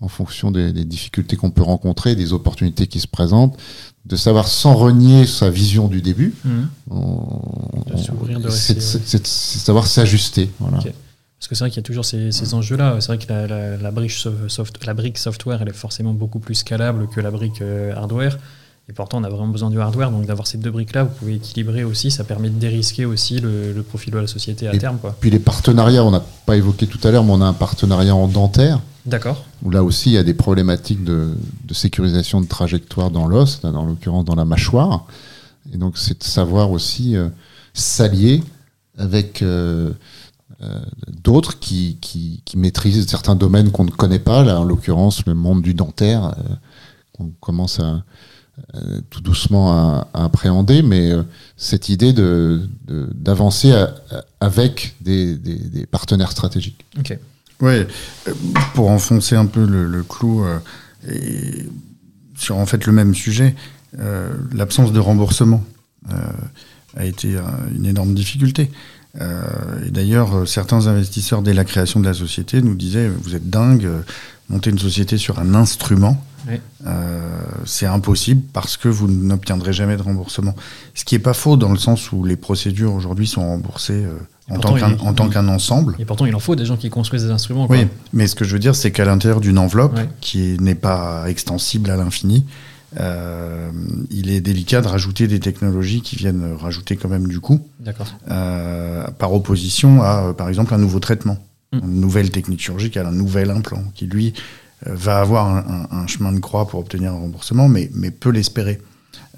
S2: en fonction des, des difficultés qu'on peut rencontrer, des opportunités qui se présentent, de savoir sans renier sa vision du début,
S1: De de
S2: c'est
S1: ouais.
S2: c'est savoir s'ajuster. Voilà.
S1: Parce que c'est vrai qu'il y a toujours ces, ces enjeux-là. C'est vrai que la, la, la brique so- soft, la brique software, elle est forcément beaucoup plus scalable que la brique euh, hardware. Et pourtant, on a vraiment besoin du hardware. Donc, d'avoir ces deux briques-là, vous pouvez équilibrer aussi. Ça permet de dérisquer aussi le, le profil de la société à
S2: Et-
S1: terme. quoi.
S2: Puis les partenariats, on n'a pas évoqué tout à l'heure, mais on a un partenariat en dentaire.
S1: D'accord.
S2: où là aussi il y a des problématiques de, de sécurisation de trajectoire dans l'os, dans l'occurrence dans la mâchoire. Et donc c'est de savoir aussi euh, s'allier avec euh, euh, d'autres qui, qui, qui maîtrisent certains domaines qu'on ne connaît pas, là en l'occurrence le monde du dentaire, qu'on commence à tout doucement à, à appréhender, mais euh, cette idée de de- d'avancer à- à- avec des, des, des partenaires stratégiques.
S1: Ok.
S3: Ouais, euh, pour enfoncer un peu le, le clou, euh, et sur en fait le même sujet, l'absence de remboursement a été une énorme difficulté. et d'ailleurs, certains investisseurs, dès la création de la société, nous disaient Vous êtes dingue, monter une société sur un instrument, c'est impossible parce que vous n'obtiendrez jamais de remboursement. Ce qui n'est pas faux dans le sens où les procédures aujourd'hui sont remboursées en tant qu'un ensemble.
S1: Et pourtant, il en faut des gens qui construisent des instruments.
S3: Oui, mais ce que je veux dire, c'est qu'à l'intérieur d'une enveloppe qui n'est pas extensible à l'infini, euh, il est délicat de rajouter des technologies qui viennent rajouter quand même du coût. Euh, par opposition à, euh, par exemple, un nouveau traitement, mm. une nouvelle technique chirurgicale, un nouvel implant qui, lui, va avoir un, chemin de croix pour obtenir un remboursement, mais, peut l'espérer.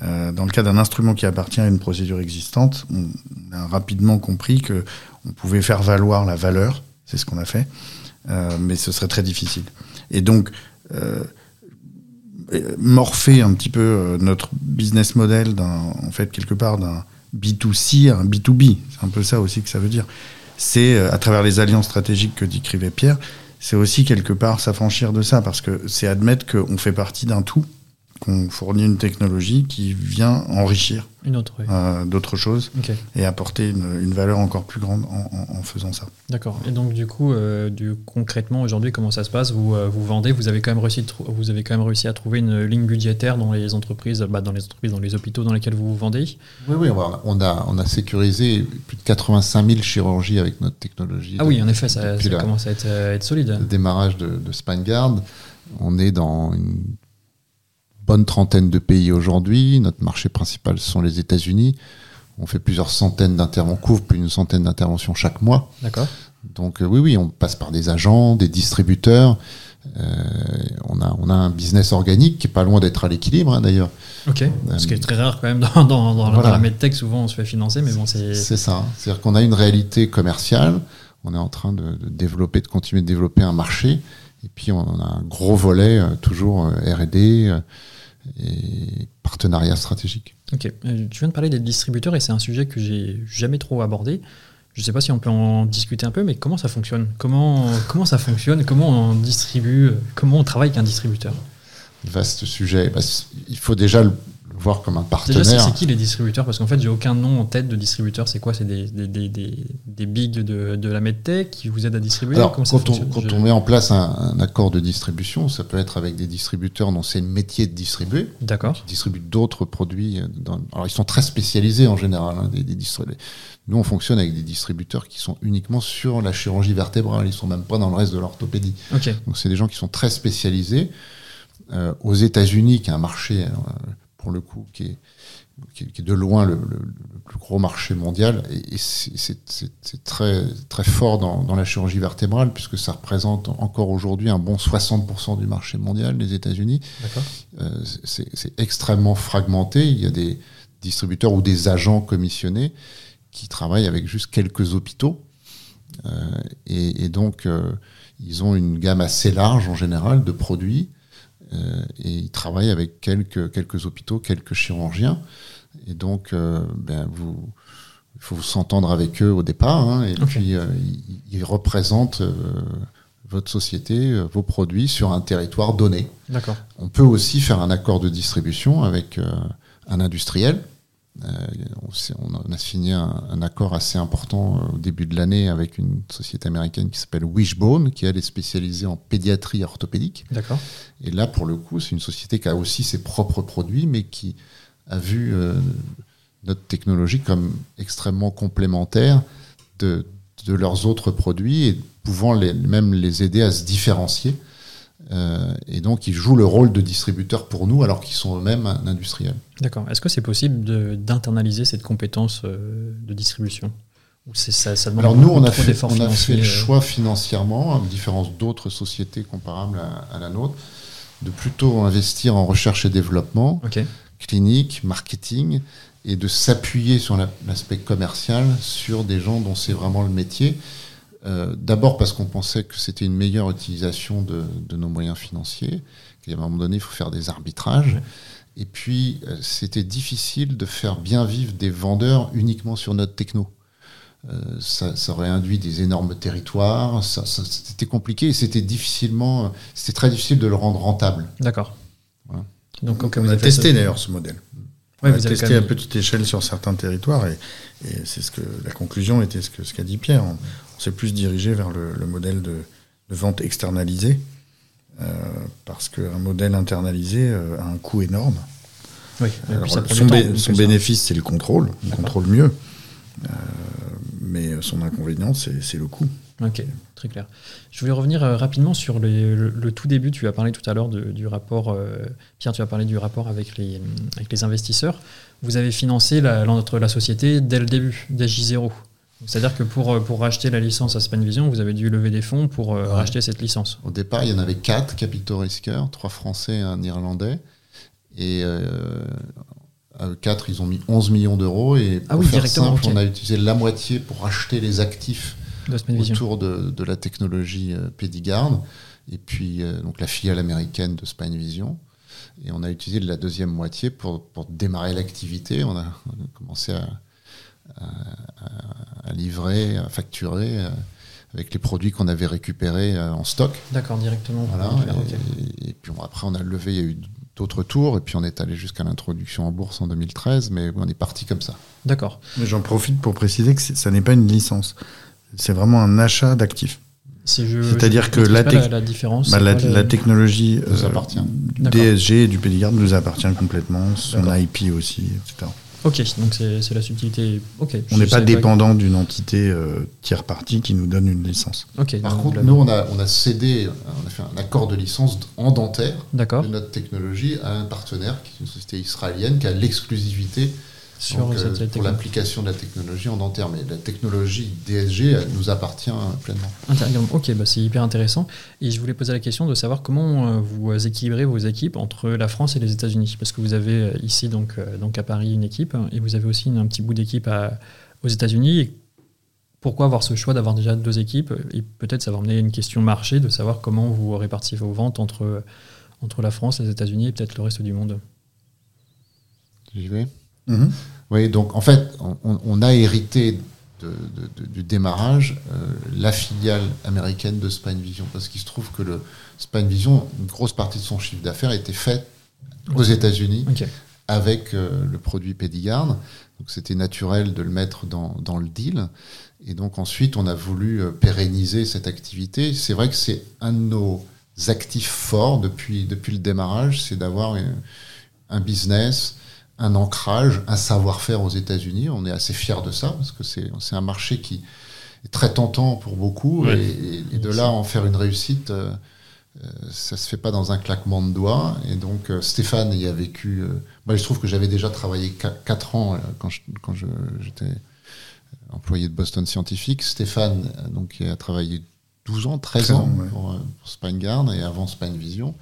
S3: Euh, dans le cas d'un instrument qui appartient à une procédure existante, on, a rapidement compris que on pouvait faire valoir la valeur, c'est ce qu'on a fait, euh, mais ce serait très difficile. Et donc, euh, morpher un petit peu notre business model en fait, quelque part d'un B2C à un B2B, c'est un peu ça aussi que ça veut dire. C'est à travers les alliances stratégiques que décrivait Pierre, c'est aussi quelque part s'affranchir de ça, parce que c'est admettre qu'on fait partie d'un tout qu'on fournit une technologie qui vient enrichir euh, d'autres choses et apporter une, valeur encore plus grande en, faisant ça.
S1: D'accord. Et donc du coup, euh, du, concrètement aujourd'hui, comment ça se passe? Vous, euh, vous vendez, vous avez quand même réussi, vous avez quand même réussi à trouver une ligne budgétaire dans les entreprises, bah, dans les entreprises, dans les hôpitaux dans lesquels vous vendez?
S2: Oui, oui, on a, on a sécurisé plus de 85 000 chirurgies avec notre technologie.
S1: Ah oui, en effet, ça, commence à être, solide.
S2: Le démarrage de, de SpineGuard, on est dans une bonne trentaine de pays aujourd'hui. Notre marché principal ce sont les États-Unis. On fait plusieurs centaines d'interventions, couvre plus d'une centaine d'interventions chaque mois.
S1: D'accord.
S2: Donc euh, oui, oui, on passe par des agents, des distributeurs. Euh, on, a, on a un business organique qui est pas loin d'être à l'équilibre hein, d'ailleurs.
S1: Ok. Euh, Ce qui est très rare quand même dans, dans, dans, la medtech, souvent on se fait financer, mais bon c'est.
S2: C'est ça. C'est-à-dire qu'on a une réalité commerciale. On est en train de, de, développer, de continuer de développer un marché. Et puis on a un gros volet toujours R&D et partenariat stratégique.
S1: Ok, euh, tu viens de parler des distributeurs et c'est un sujet que j'ai jamais trop abordé. Je ne sais pas si on peut en discuter un peu, mais comment ça fonctionne? Comment, comment ça fonctionne? Comment on distribue? Comment on travaille avec un distributeur?
S2: Vaste sujet. Bah, il faut déjà le voir comme un partenaire.
S1: Déjà, c'est qui les distributeurs? Parce qu'en fait, j'ai aucun nom en tête de distributeur. C'est quoi? C'est des, des, des, des, bigs de, de la medtech qui vous aident à distribuer?
S2: Alors, quand, on, quand on, met en place un, accord de distribution, ça peut être avec des distributeurs dont c'est le métier de distribuer.
S1: D'accord.
S2: Qui distribuent d'autres produits. Dans... Alors, ils sont très spécialisés en général, hein, des, Nous, on fonctionne avec des distributeurs qui sont uniquement sur la chirurgie vertébrale. Ils sont même pas dans le reste de l'orthopédie. Donc, c'est des gens qui sont très spécialisés. Euh, aux États-Unis, qui est un marché euh, pour le coup, qui est, qui est de loin le, plus gros marché mondial. Et, c'est très, très fort dans, dans, la chirurgie vertébrale, puisque ça représente encore aujourd'hui un bon 60% du marché mondial, les États-Unis. Euh, c'est extrêmement fragmenté. Il y a des distributeurs ou des agents commissionnés qui travaillent avec juste quelques hôpitaux. Euh, et, et, donc, euh, ils ont une gamme assez large en général de produits et ils travaillent avec quelques, quelques hôpitaux, quelques chirurgiens. Et donc, euh, ben, vous, il faut s'entendre avec eux au départ. Hein, et puis, euh, ils, représentent votre société, vos produits sur un territoire donné.
S1: D'accord.
S2: On peut aussi faire un accord de distribution avec un industriel euh, on a signé un, accord assez important euh, au début de l'année avec une société américaine qui s'appelle Wishbone, qui elle est spécialisée en pédiatrie orthopédique.
S1: D'accord.
S2: Et là, pour le coup, c'est une société qui a aussi ses propres produits, mais qui a vu euh, notre technologie comme extrêmement complémentaire de, leurs autres produits et pouvant même les aider à se différencier euh, et donc, ils jouent le rôle de distributeur pour nous, alors qu'ils sont eux-mêmes un industriel.
S1: D'accord. Est-ce que c'est possible d'internaliser cette compétence euh, de distribution?
S2: Ou ça, ça Alors, nous, on a, fait, on a fait le euh choix financièrement, à différence d'autres sociétés comparables à, la nôtre, de plutôt investir en recherche et développement, clinique, marketing, et de s'appuyer sur l'aspect commercial sur des gens dont c'est vraiment le métier euh, d'abord parce qu'on pensait que c'était une meilleure utilisation de, nos moyens financiers, qu'à un moment donné, il faut faire des arbitrages. Et puis, euh, c'était difficile de faire bien vivre des vendeurs uniquement sur notre techno. ça, ça, aurait induit des énormes territoires. Ça, ça, c'était compliqué et c'était difficilement, c'était très difficile de le rendre rentable.
S1: D'accord.
S3: Voilà. Donc, on a testé d'ailleurs ce modèle. Ouais, on a testé à petite échelle sur certains territoires et, et c'est ce que la conclusion était ce que ce qu'a dit Pierre. On s'est plus dirigé vers le, le modèle de, de, vente externalisée euh, parce qu'un modèle internalisé euh, a un coût énorme.
S1: Oui,
S3: Alors, son, bé son bénéfice, c'est le contrôle, on contrôle mieux. Euh, mais son inconvénient, c'est le coût.
S1: Ok, très clair. Je voulais revenir rapidement sur les, le, le, tout début. Tu as parlé tout à l'heure du rapport, Pierre, tu as parlé du rapport avec les, avec les investisseurs. Vous avez financé la, la société dès le début, dès J0. C'est-à-dire que pour, pour racheter la licence à Spanvision, vous avez dû lever des fonds pour ouais. racheter cette licence.
S2: Au départ, il y en avait quatre capitaux risqueurs, trois Français et un Irlandais. Et euh, à quatre, ils ont mis 11 millions d'euros. Et pour
S1: ah oui,
S2: faire simple,
S1: okay.
S2: on a utilisé la moitié pour racheter les actifs autour de, de, la technologie euh, Pédigarde, et puis euh, donc la filiale américaine de Spinevision. Et on a utilisé la deuxième moitié pour, pour démarrer l'activité. On, on, a commencé à, à, à facturer euh, avec les produits qu'on avait récupérés euh, en stock.
S1: D'accord, directement.
S2: Voilà. Et, et, puis bon, après, on a levé, il y a eu d'autres tours, et puis on est allé jusqu'à l'introduction en bourse en 2013, mais on est parti comme ça.
S1: D'accord.
S3: J'en profite pour préciser que ça n'est pas une licence. C'est vraiment un achat d'actifs. C'est-à-dire que la,
S1: la, la, différence,
S3: bah, la, la, technologie
S2: nous appartient.
S3: Euh, DSG et du Pédigarde nous appartient complètement, son IP aussi, etc.
S1: Ok, donc c'est la subtilité. Okay,
S3: on n'est pas dépendant d'une entité euh, tiers partie qui nous donne une licence.
S1: Okay,
S2: Par contre, nous, on a, on a cédé, on a fait un accord de licence en dentaire
S1: de
S2: notre technologie à un partenaire, qui est une société israélienne, qui a l'exclusivité sur Donc, euh, pour l'application de la technologie en dentaire. Mais la technologie DSG nous appartient pleinement.
S1: Intérieurement. Ok, bah c'est hyper intéressant. Et je voulais poser la question de savoir comment euh, vous équilibrez vos équipes entre la France et les États-Unis. Parce que vous avez ici, donc, euh, donc à Paris, une équipe, et vous avez aussi un petit bout d'équipe aux États-Unis. Pourquoi avoir ce choix d'avoir déjà deux équipes Et peut-être ça va emmener une question marché, de savoir comment vous répartissez vos ventes entre, entre la France, les États-Unis et peut-être le reste du monde?
S2: J'y vais. Mm -hmm. Oui, donc en fait, on, on a hérité de, de, de, du démarrage euh, la filiale américaine de Spinevision, parce qu'il se trouve que le Spinevision, une grosse partie de son chiffre d'affaires était faite aux États-Unis
S1: okay.
S2: avec euh, le produit Pédigarde. Donc c'était naturel de le mettre dans, dans, le deal. Et donc ensuite, on a voulu euh, pérenniser cette activité. C'est vrai que c'est un de nos actifs forts depuis, depuis le démarrage, c'est d'avoir un business un ancrage, un savoir-faire aux États-Unis. On est assez fiers de ça parce que c'est un marché qui est très tentant pour beaucoup
S1: ouais.
S2: et, et, de là en faire une réussite, euh, ça se fait pas dans un claquement de doigts. Et donc euh, Stéphane y a vécu. Euh, moi, je trouve que j'avais déjà travaillé 4 ans quand j'étais je, employé de Boston Scientific. Stéphane donc a travaillé 12 ans, 13, 13 ans, ouais. pour, pour Spineguard et avant Spinevision.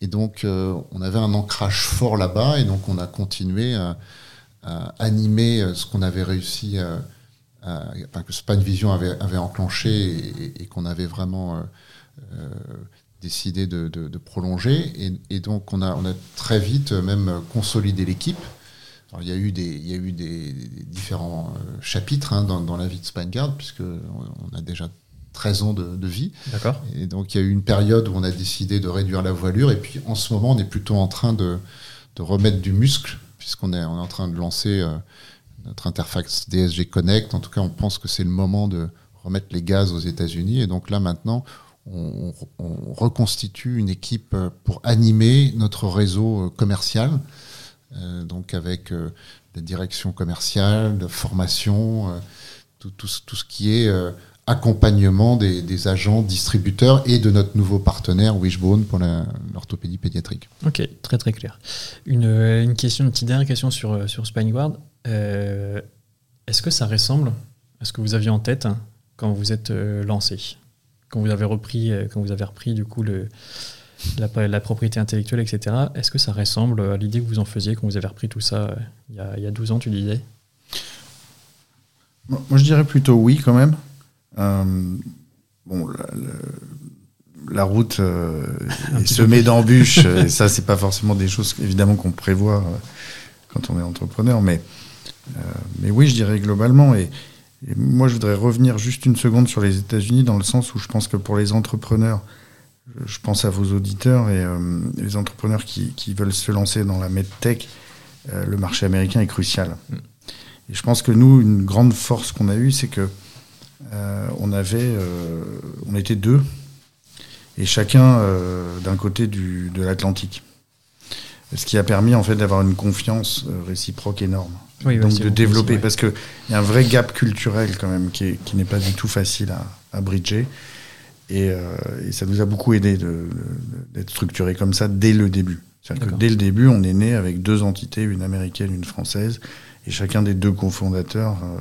S2: Et donc, euh, on avait un ancrage fort là-bas, et donc on a continué à, à animer ce qu'on avait réussi à, enfin, que Span Vision avait, enclenché et, qu'on avait vraiment euh, euh, décidé de, prolonger. Et, donc, on a, on très vite même consolidé l'équipe. Il y a eu des, différents chapitres hein, dans, la vie de Spangard, puisque on a déjà 13 ans de, de vie.
S1: D'accord.
S2: Et donc il y a eu une période où on a décidé de réduire la voilure, et puis en ce moment on est plutôt en train de, de remettre du muscle, puisqu'on est, on est en train de lancer euh, notre interface DSG Connect. En tout cas, on pense que c'est le moment de remettre les gaz aux États-Unis, et donc là maintenant on, on, reconstitue une équipe pour animer notre réseau commercial, euh, donc avec euh, la direction commerciale, la formation, euh, tout, tout, tout, ce qui est euh, accompagnement des, des, agents distributeurs et de notre nouveau partenaire Wishbone pour l'orthopédie pédiatrique.
S1: Ok, très très clair. Une, une, question, une petite dernière question sur, sur SpineGuard. Euh, Est-ce que ça ressemble à ce que vous aviez en tête quand vous êtes euh, lancé? Quand vous avez repris, euh, quand vous avez repris du coup le, la, la propriété intellectuelle, etc. Est-ce que ça ressemble à l'idée que vous en faisiez quand vous avez repris tout ça euh, il y, a, il y a 12 ans, tu disais?
S3: Moi, je dirais plutôt oui quand même. Euh, bon, la, la, la route euh, est semée d'embûches, et ça, c'est pas forcément des choses évidemment qu'on prévoit euh, quand on est entrepreneur, mais, mais oui, je dirais globalement. Et, Et moi, je voudrais revenir juste une seconde sur les États-Unis, dans le sens où je pense que pour les entrepreneurs, je pense à vos auditeurs et euh, les entrepreneurs qui, qui, veulent se lancer dans la medtech, euh, le marché américain est crucial. Mm. Et je pense que nous, une grande force qu'on a eue, c'est que on avait, euh, on était deux, et chacun euh, d'un côté du, de l'Atlantique. Ce qui a permis en fait d'avoir une confiance réciproque énorme.
S1: Oui,
S3: Donc de développer, parce qu'il y a un vrai gap culturel quand même qui, n'est pas du tout facile à, à bridger. Et, et, ça nous a beaucoup aidé d'être structuré comme ça dès le début. C'est-à-dire que dès le début, on est né avec deux entités, une américaine, une française, et chacun des deux cofondateurs euh,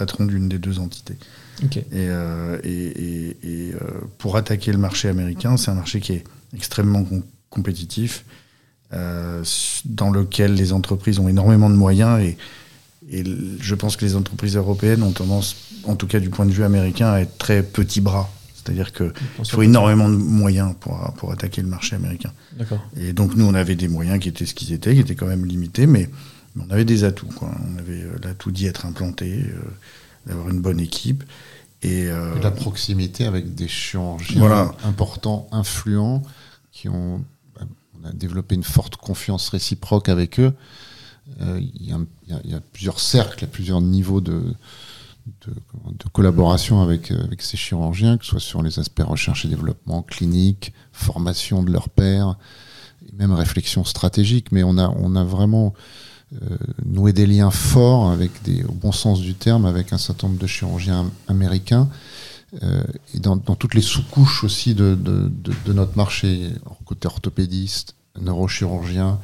S3: patron d'une des deux entités.
S1: Okay.
S3: Et, euh, et, et, et euh, pour attaquer le marché américain, c'est un marché qui est extrêmement com compétitif, euh, dans lequel les entreprises ont énormément de moyens et, et je pense que les entreprises européennes ont tendance, en tout cas du point de vue américain, à être très petits bras. C'est-à-dire qu'il faut énormément de moyens pour, pour attaquer le marché américain. Et donc nous, on avait des moyens qui étaient ce qu'ils étaient, qui étaient quand même limités, mais on avait des atouts. Quoi. On avait euh, l'atout d'y être implanté, euh, d'avoir une bonne équipe. Et, euh,
S2: et, la proximité avec des chirurgiens voilà. importants, influents, qui ont, on a développé une forte confiance réciproque avec eux. Il euh, y, y, y, a plusieurs cercles, il y a plusieurs niveaux de, de, de, collaboration avec, avec ces chirurgiens, que ce soit sur les aspects recherche et développement, clinique, formation de leurs pairs, et même réflexion stratégique. Mais on a, on a vraiment nouer des liens forts avec des, au bon sens du terme, avec un certain nombre de chirurgiens américains euh, et dans, toutes les sous-couches aussi de, notre marché, côté orthopédiste, neurochirurgien,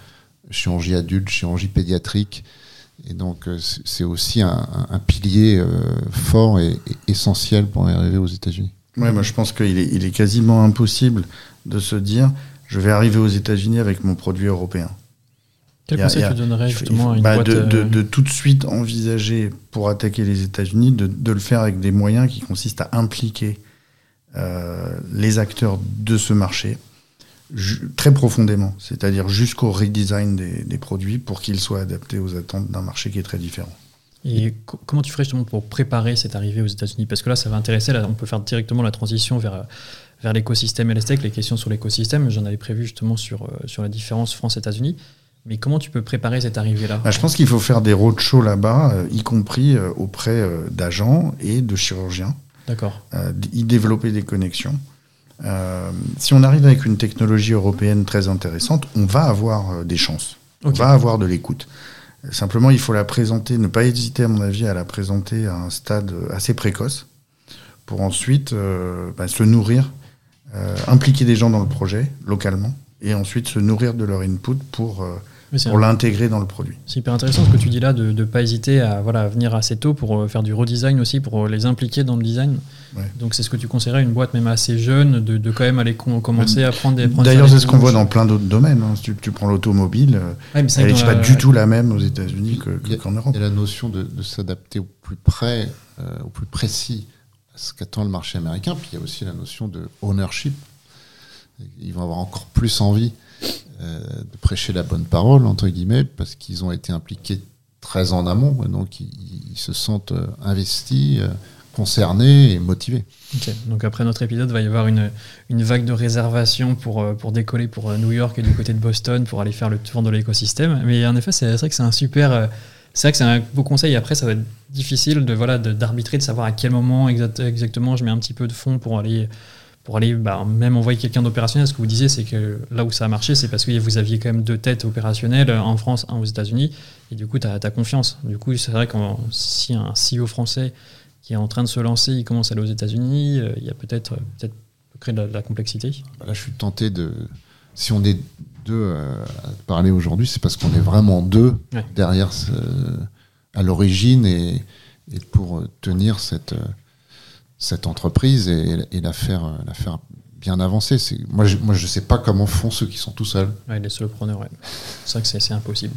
S2: chirurgie adulte, chirurgie pédiatrique. Et donc euh, c'est aussi un, pilier euh, fort et, essentiel pour arriver aux États-Unis.
S3: Ouais, moi je pense qu'il est, est quasiment impossible de se dire je vais arriver aux États-Unis avec mon produit européen.
S1: Quel conseil tu donnerais justement à une
S3: bah
S1: boîte
S3: de, de, de, tout de suite envisager pour attaquer les États-Unis, de, de, le faire avec des moyens qui consistent à impliquer euh, les acteurs de ce marché très profondément, c'est-à-dire jusqu'au redesign des, des, produits pour qu'ils soient adaptés aux attentes d'un marché qui est très différent.
S1: Et comment tu ferais justement pour préparer cette arrivée aux États-Unis? Parce que là, ça va intéresser, là, on peut faire directement la transition vers, vers l'écosystème LSTEC, les questions sur l'écosystème. J'en avais prévu justement sur, euh, sur la différence France-États-Unis. Mais comment tu peux préparer cette arrivée-là
S3: bah, Je pense qu'il faut faire des roadshows là-bas, euh, y compris euh, auprès euh, d'agents et de chirurgiens.
S1: D'accord.
S3: Y développer des connexions. Si on arrive avec une technologie européenne très intéressante, on va avoir des chances. Okay. On va avoir de l'écoute. Simplement, il faut la présenter, ne pas hésiter, à mon avis, à la présenter à un stade assez précoce pour ensuite bah, se nourrir, impliquer des gens dans le projet localement et ensuite se nourrir de leur input pour pour l'intégrer dans le produit.
S1: C'est hyper intéressant ce que tu dis là, de ne pas hésiter à, voilà, venir assez tôt pour euh, faire du redesign aussi, pour les impliquer dans le design.
S3: Ouais.
S1: Donc c'est ce que tu conseillerais à une boîte même assez jeune, de, de quand même aller com commencer à prendre des...
S3: D'ailleurs c'est ce qu'on voit dans plein d'autres domaines. Hein. Si tu, tu prends l'automobile, ouais, elle n'est pas la... du tout la même aux États-Unis qu'en qu Europe.
S2: Il y a la notion de, de s'adapter au plus près, euh, au plus précis à ce qu'attend le marché américain. Puis il y a aussi la notion de ownership. Ils vont avoir encore plus envie euh, de prêcher la bonne parole, entre guillemets, parce qu'ils ont été impliqués très en amont, donc ils, se sentent euh, investis, euh, concernés et motivés.
S1: Okay. Donc après notre épisode, il va y avoir une, une vague de réservations pour, pour décoller pour New York et du côté de Boston pour aller faire le tour de l'écosystème. Mais en effet, c'est vrai que c'est un super... C'est vrai que c'est un beau conseil. Après, ça va être difficile de voilà d'arbitrer, de, savoir à quel moment exact, exactement je mets un petit peu de fonds pour aller pour aller bah, même envoyer quelqu'un d'opérationnel. Ce que vous disiez, c'est que là où ça a marché, c'est parce que vous aviez quand même deux têtes opérationnelles, en France, un aux États-Unis, et du coup, tu as, as, confiance. Du coup, c'est vrai que si un CEO français qui est en train de se lancer, il commence à aller aux États-Unis, euh, il y a peut-être peut, -être, créer de la, de la complexité.
S2: Là, je suis tenté de. Si on est deux euh, à parler aujourd'hui, c'est parce qu'on est vraiment deux ouais. derrière ce, à l'origine et, et, pour tenir cette cette entreprise et, et la, faire, la faire bien avancer. Moi, je, moi, je sais pas comment font ceux qui sont tout seuls.
S1: Ouais, les solopreneurs, ouais. c'est vrai que c'est impossible.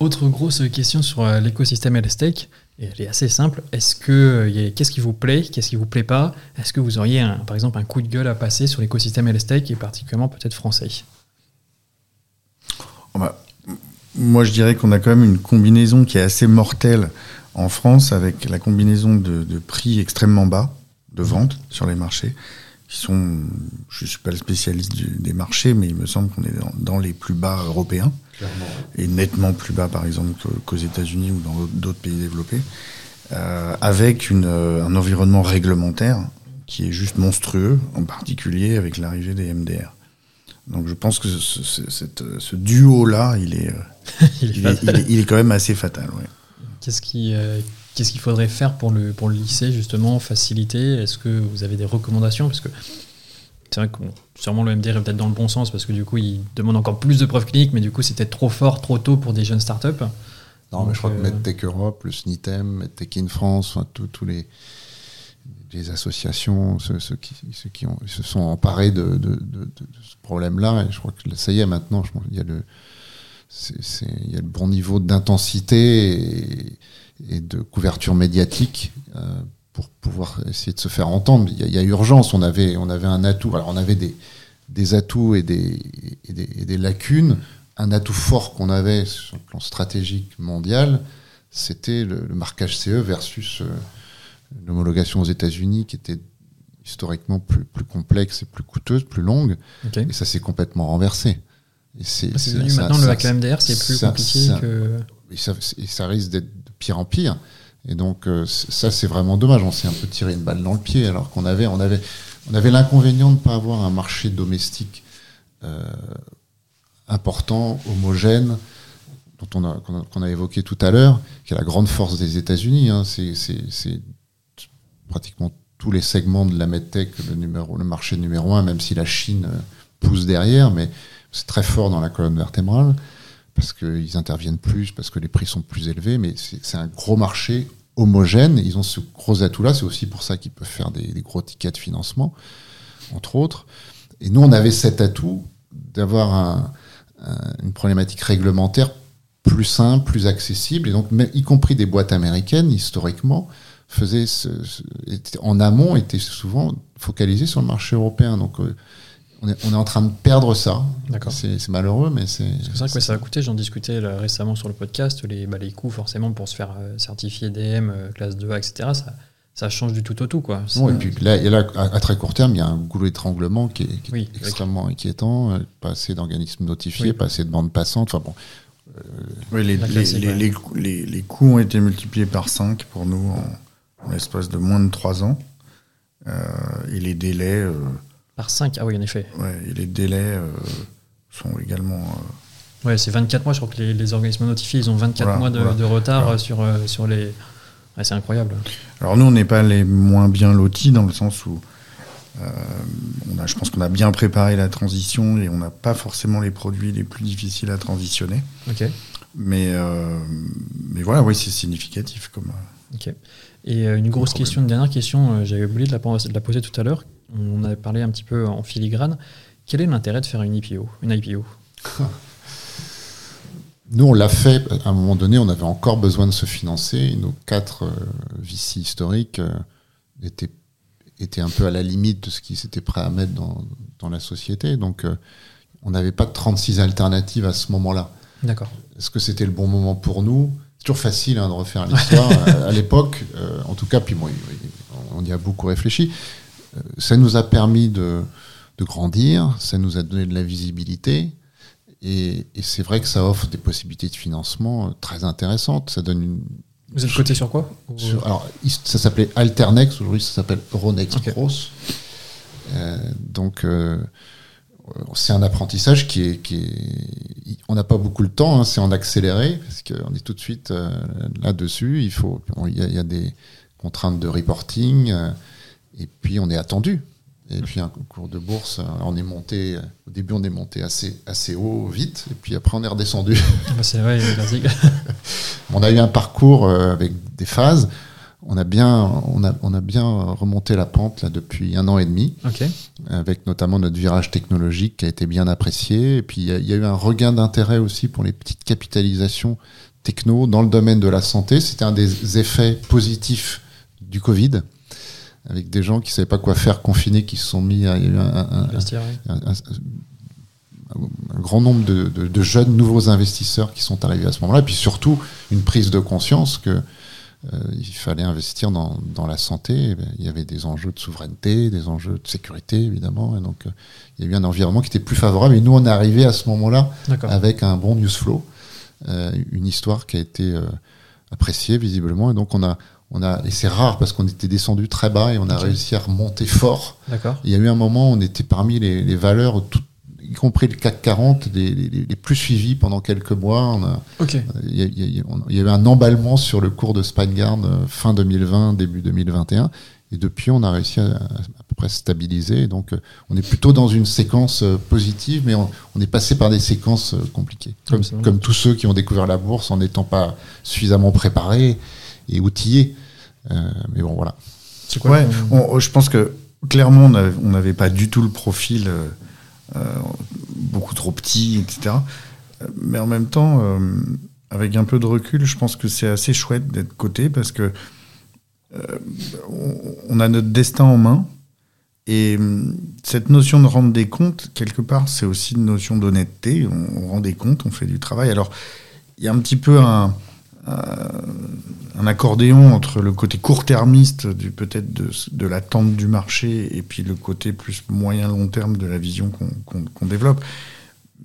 S1: Autre grosse question sur euh, l'écosystème LSTEC, et elle est assez simple. Est-ce que euh, qu'est-ce qui vous plaît, qu'est-ce qui vous plaît pas? Est-ce que vous auriez, un, par exemple, un coup de gueule à passer sur l'écosystème LSTEC et particulièrement peut-être français?
S3: Oh bah, Moi, je dirais qu'on a quand même une combinaison qui est assez mortelle en France, avec la combinaison de, de prix extrêmement bas de vente sur les marchés, qui sont, je suis pas le spécialiste du- des marchés, mais il me semble qu'on est dans, dans les plus bas européens et nettement plus bas, par exemple, qu'au- qu'aux États-Unis ou dans d'autres pays développés, euh, avec une, euh, un environnement réglementaire qui est juste monstrueux, en particulier avec l'arrivée des MDR. Donc je pense que ce, ce- ce duo-là, il est, euh,
S1: il est
S3: quand même assez fatal. ouais.
S1: Qu'est-ce qui, euh, qu'est-ce qu'il faudrait faire pour le, pour le lycée, justement, faciliter? Est-ce que vous avez des recommandations? Parce que c'est vrai que bon, sûrement le MDR est peut-être dans le bon sens, parce que du coup, il demande encore plus de preuves cliniques, mais du coup, c'était trop fort, trop tôt pour des jeunes startups.
S2: Non, mais je crois que
S1: euh,
S2: MedTech Europe, le SNITEM, MedTech in France, enfin, tous les, les associations, ceux, ceux qui, ceux qui ont, se sont emparés de, de, de- de- de ce problème-là. Et je crois que ça y est, maintenant, je qu'il y a le, c'est- c'est- il y a le bon niveau d'intensité et, et de couverture médiatique euh, pour pouvoir essayer de se faire entendre. Il y a, il y a urgence. On avait, on avait un atout. Alors, on avait des, des atouts et des, et des, et des lacunes. Un atout fort qu'on avait sur le plan stratégique mondial, c'était le, le marquage CE versus euh, l'homologation aux États-Unis, qui était historiquement plus, plus complexe et plus coûteuse, plus longue.
S1: Ok.
S2: Et ça s'est complètement renversé. C'est
S1: devenu maintenant
S2: ça-
S1: le hack MDR, c'est plus
S2: ça-
S1: compliqué
S2: ça-
S1: que.
S2: et ça, et ça risque d'être de pire en pire. Et donc euh, ça c'est vraiment dommage. On s'est un peu tiré une balle dans le pied alors qu'on avait on avait on avait l'inconvénient de ne pas avoir un marché domestique euh, important, homogène, dont on a qu'on a, évoqué tout à l'heure, qui est la grande force des États-Unis. Hein. C'est pratiquement tous les segments de la medtech le numéro le marché numéro un, même si la Chine euh, pousse derrière, mais c'est très fort dans la colonne vertébrale parce qu'ils interviennent plus, parce que les prix sont plus élevés, mais c'est un gros marché homogène. Ils ont ce gros atout-là, c'est aussi pour ça qu'ils peuvent faire des, gros tickets de financement, entre autres. Et nous, on avait cet atout d'avoir un- un- une problématique réglementaire plus simple, plus accessible, et donc y compris des boîtes américaines, historiquement, faisaient en amont, étaient souvent focalisées sur le marché européen. Donc euh, on est, on est en train de perdre ça.
S1: D'accord.
S2: C'est c'est malheureux, mais c'est.
S1: Parce que c'est vrai que ouais, ça va coûter, j'en discutais là, récemment sur le podcast, les, bah, les coûts forcément pour se faire euh, certifier DM, euh, classe 2A, etc., ça, ça change du tout au tout. Quoi.
S2: Non, et puis là, et là, à, à très court terme, il y a un goulot d'étranglement qui est, qui est
S1: Oui,
S2: extrêmement inquiétant. euh, Pas assez d'organismes notifiés,
S1: Oui.
S2: pas assez de bandes passantes. Enfin bon,
S3: Oui, les, les, les, les coûts- les- les coûts ont été multipliés par 5 pour nous en, en l'espace de moins de 3 ans. Euh, et les délais, euh,
S1: Par 5, ah oui, en effet.
S3: ouais, et les délais euh, sont également. euh,
S1: Ouais, c'est 24 mois, je crois que les, les organismes notifiés, ils ont 24
S3: Voilà,
S1: mois de,
S3: voilà.
S1: de retard
S3: Voilà.
S1: euh, sur, sur les... Ouais, c'est incroyable.
S3: Alors nous, on n'est pas les moins bien lotis dans le sens où euh, on a, je pense qu'on a bien préparé la transition et on n'a pas forcément les produits les plus difficiles à transitionner.
S1: Ok.
S3: Mais, euh, mais voilà, oui, c'est significatif comme. euh,
S1: Ok. Et une grosse question, une dernière question, j'avais oublié de la, pos- de la poser tout à l'heure. On avait parlé un petit peu en filigrane. Quel est l'intérêt de faire une IPO, une IPO
S2: nous, on l'a fait. À un moment donné, on avait encore besoin de se financer. Nos quatre euh, VC historiques euh, étaient, étaient un peu à la limite de ce qu'ils étaient prêts à mettre dans, dans la société. Donc, euh, on n'avait pas de 36 alternatives à ce moment-là.
S1: D'accord.
S2: Est-ce que c'était le bon moment pour nous? C'est toujours facile hein, de refaire l'histoire. à, à l'époque, euh, en tout cas, puis bon, on y a beaucoup réfléchi. Ça nous a permis de, de grandir, ça nous a donné de la visibilité. Et, et c'est vrai que ça offre des possibilités de financement euh, très intéressantes. Ça donne une.
S1: Vous êtes coté sur quoi
S2: sur- alors, ça s'appelait Alternex, aujourd'hui ça s'appelle Euronext
S1: Ok.
S2: Gross. Euh, donc, euh, c'est un apprentissage qui est. Qui est on n'a pas beaucoup le temps, hein, c'est en accéléré, parce qu'on est tout de suite euh, là-dessus. Il faut, il y, a- il y a des contraintes de reporting, et puis on est attendu. Et puis un cours de bourse, euh, on est monté, au début on est monté assez, assez haut, vite, et puis après on est redescendu.
S1: Bah, C'est vrai.
S2: On a eu un parcours euh, avec des phases. On a bien, on a, on a bien remonté la pente là depuis un an et demi, avec notamment notre virage technologique qui a été bien apprécié. Et puis il y, a- il y a eu un regain d'intérêt aussi pour les petites capitalisations techno dans le domaine de la santé. C'était un des effets positifs du Covid, avec des gens qui savaient pas quoi faire confinés, qui se sont mis à il y a eu un- un- grand nombre de, de- de jeunes nouveaux investisseurs qui sont arrivés à ce moment-là, et puis surtout une prise de conscience que euh, il fallait investir dans, dans la santé. Ben, il y avait des enjeux de souveraineté, des enjeux de sécurité, évidemment. Et donc, euh, il y a eu un environnement qui était plus favorable. Et nous, on est arrivé à ce moment-là avec un bon news flow, euh, une histoire qui a été appréciée visiblement. Et donc, on a, on a, et c'est rare parce qu'on était descendu très bas et on a réussi à remonter fort. Il y a eu un moment où on était parmi les, les valeurs, tout- y compris le CAC 40, les, les- les plus suivis pendant quelques mois. Il y, y a- avait un emballement sur le cours de Spangard euh, fin 2020, début 2021. Et depuis, on a réussi à, à peu près stabiliser. Donc, euh, on est plutôt dans une séquence euh, positive, mais on, on est passé par des séquences compliquées. Comme tous ceux qui ont découvert la bourse en n'étant pas suffisamment préparés et outillés. Euh, mais bon, voilà.
S1: C'est quoi
S3: Ouais, on- je pense que clairement, on n'avait- pas du tout le profil euh, euh, beaucoup trop petit, etc. Mais en même temps, euh, avec un peu de recul, je pense que c'est assez chouette d'être coté parce que euh, on, a notre destin en main. Et cette notion de rendre des comptes, quelque part, c'est aussi une notion d'honnêteté. On, on rend des comptes, on fait du travail. Alors, il y a un petit peu un, un, un accordéon entre le côté court-termiste du peut-être de, de l'attente du marché et puis le côté plus moyen-long terme de la vision qu'on développe.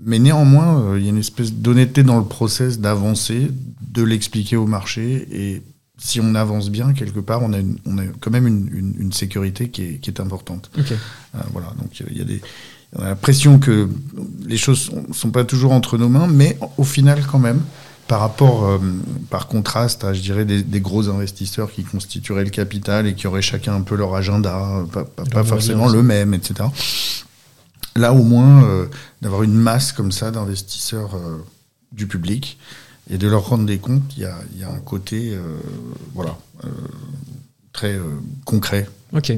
S3: Mais néanmoins, euh, il y a une espèce d'honnêteté dans le process d'avancer, de l'expliquer au marché et si on avance bien quelque part, on a, une- on a quand même une, une- une sécurité qui est, qui est importante. Euh, voilà, donc il y a des, on a l'impression que les choses sont, sont pas toujours entre nos mains, mais au final quand même, par rapport, euh, par contraste à, je dirais, des, des gros investisseurs qui constitueraient le capital et qui auraient chacun un peu leur agenda, pas, pas- pas
S1: Leur
S3: forcément le même, etc. Là, au moins, euh, d'avoir une masse comme ça d'investisseurs euh, du public et de leur rendre des comptes, il y a, il y a un côté, euh, voilà, euh, très euh, concret.
S1: Ok.